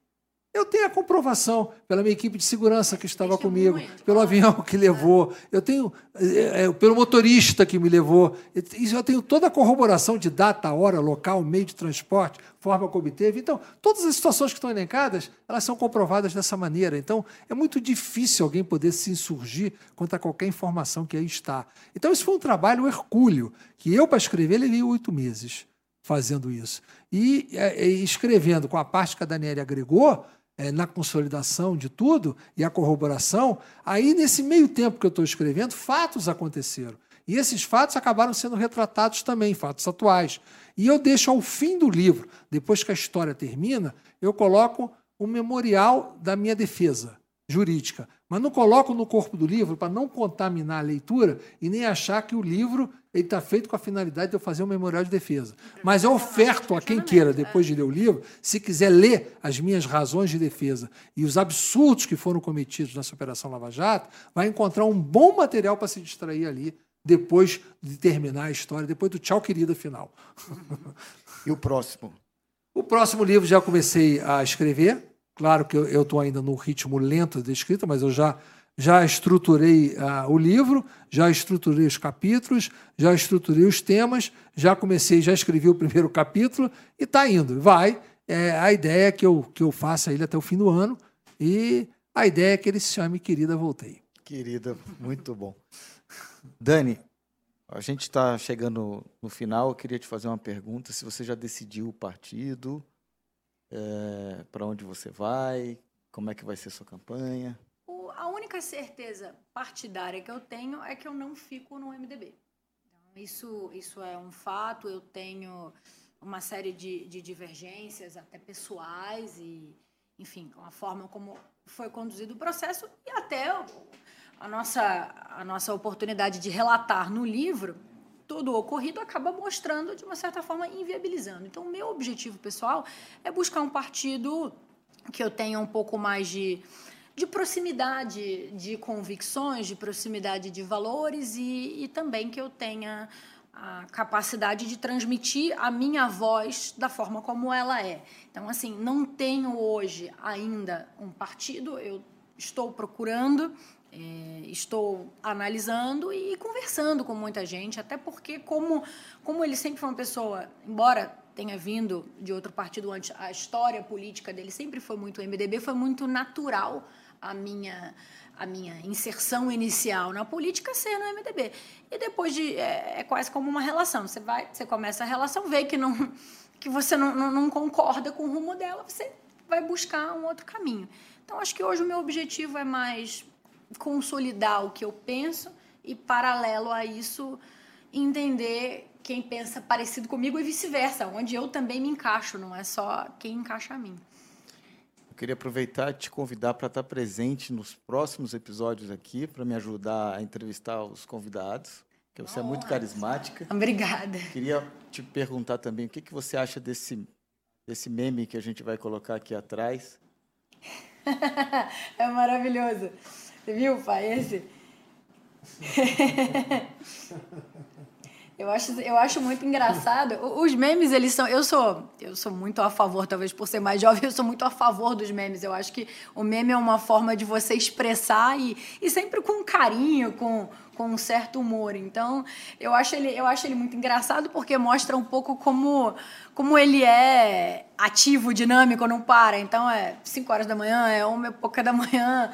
eu tenho a comprovação pela minha equipe de segurança que estava comigo, pelo avião que levou, eu tenho é, é, pelo motorista que me levou. Isso eu tenho toda a corroboração de data, hora, local, meio de transporte, forma como obteve. Então, todas as situações que estão elencadas, elas são comprovadas dessa maneira. Então, é muito difícil alguém poder se insurgir contra qualquer informação que aí está. Então, isso foi um trabalho hercúleo, que eu, para escrever, levei oito meses fazendo isso. E, é, e escrevendo com a parte que a Daniela agregou, é, na consolidação de tudo e a corroboração, aí nesse meio tempo que eu estou escrevendo, fatos aconteceram. E esses fatos acabaram sendo retratados também, fatos atuais. E eu deixo ao fim do livro, depois que a história termina, eu coloco o memorial da minha defesa jurídica. Mas não coloco no corpo do livro para não contaminar a leitura e nem achar que o livro está feito com a finalidade de eu fazer um memorial de defesa. Mas eu oferto a quem queira, depois de ler o livro, se quiser ler as minhas razões de defesa e os absurdos que foram cometidos nessa Operação Lava Jato, vai encontrar um bom material para se distrair ali depois de terminar a história, depois do tchau, querida, final. E o próximo? O próximo livro já comecei a escrever, Claro que eu estou ainda no ritmo lento de escrita, mas eu já, já estruturei uh, o livro, já estruturei os capítulos, já estruturei os temas, já comecei, já escrevi o primeiro capítulo e está indo. Vai. É, a ideia é que eu, que eu faça ele até o fim do ano e a ideia é que ele se chame Querida Voltei. Querida, muito bom. Dani, a gente está chegando no final. Eu queria te fazer uma pergunta: se você já decidiu o partido, é, para onde você vai? Como é que vai ser sua campanha? O, a única certeza partidária que eu tenho é que eu não fico no MDB. Então, isso, isso é um fato. Eu tenho uma série de, de divergências, até pessoais, e, enfim, a forma como foi conduzido o processo e até a nossa, a nossa oportunidade de relatar no livro todo o ocorrido acaba mostrando, de uma certa forma, inviabilizando. Então, o meu objetivo pessoal é buscar um partido que eu tenha um pouco mais de, de proximidade de convicções, de proximidade de valores e, e também que eu tenha a capacidade de transmitir a minha voz da forma como ela é. Então, assim, não tenho hoje ainda um partido, eu estou procurando, é, estou analisando e conversando com muita gente, até porque, como, como ele sempre foi uma pessoa, embora tenha vindo de outro partido antes, a história política dele sempre foi muito MDB, foi muito natural a minha a minha inserção inicial na política ser no MDB. E depois de é, é, quase como uma relação. Você vai, você começa a relação, vê que não que você não, não, não concorda com o rumo dela, você vai buscar um outro caminho. Então acho que hoje o meu objetivo é mais consolidar o que eu penso e, paralelo a isso, entender quem pensa parecido comigo e vice-versa, onde eu também me encaixo, não é só quem encaixa a mim. Eu queria aproveitar e te convidar para estar presente nos próximos episódios aqui, para me ajudar a entrevistar os convidados, que você é muito carismática. Obrigada. Queria te perguntar também o que, que você acha desse, desse meme que a gente vai colocar aqui atrás. é maravilhoso. Você viu, pai? Esse. eu acho, eu acho muito engraçado. Os memes, eles são. Eu sou, eu sou muito a favor, talvez por ser mais jovem, eu sou muito a favor dos memes. Eu acho que o meme é uma forma de você expressar e, e sempre com carinho, com, com um certo humor. Então, eu acho ele, eu acho ele muito engraçado porque mostra um pouco como, como ele é ativo, dinâmico, não para. Então é 5 horas da manhã, é uma e pouca da manhã,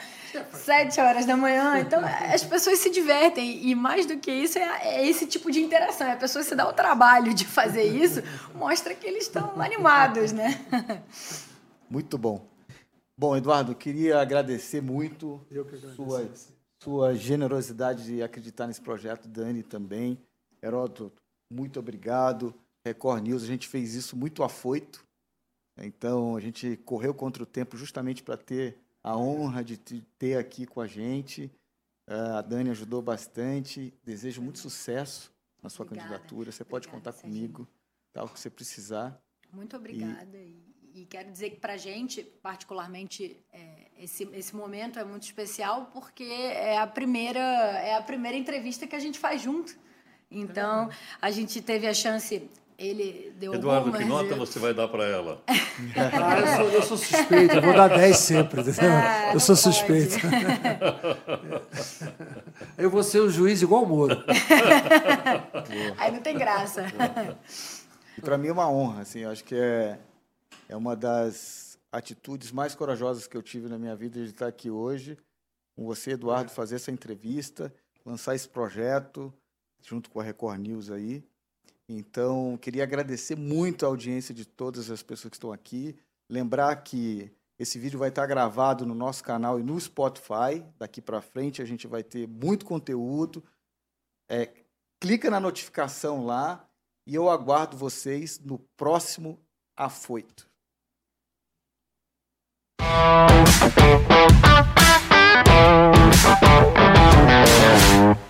7 horas da manhã. Então as pessoas se divertem. E mais do que isso, é, é esse tipo de interação. A pessoa se dá o trabalho de fazer isso, mostra que eles estão animados, né? Muito bom. Bom, Eduardo, queria agradecer muito sua, sua generosidade de acreditar nesse projeto, Dani também. Heródoto, muito obrigado. Record News, a gente fez isso muito afoito. Então, a gente correu contra o tempo justamente para ter a honra de te ter aqui com a gente. Uh, a Dani ajudou bastante. Desejo muito sucesso na sua obrigada. candidatura. Você pode contar comigo, tal tá, que você precisar. Muito obrigada. E, e quero dizer que para a gente, particularmente, é, esse, esse momento é muito especial porque é a primeira é a primeira entrevista que a gente faz junto. Então, a gente teve a chance ele deu Eduardo, algumas... que nota você vai dar para ela? ah, eu, sou, eu sou suspeito, eu vou dar 10 sempre. Ah, eu sou pode. suspeito. eu vou ser o juiz igual o Moro. Aí não tem graça. Para mim é uma honra, assim, acho que é é uma das atitudes mais corajosas que eu tive na minha vida de estar aqui hoje com você, Eduardo, fazer essa entrevista, lançar esse projeto junto com a Record News aí. Então, queria agradecer muito a audiência de todas as pessoas que estão aqui. Lembrar que esse vídeo vai estar gravado no nosso canal e no Spotify. Daqui para frente a gente vai ter muito conteúdo. É, clica na notificação lá e eu aguardo vocês no próximo Afoito. You.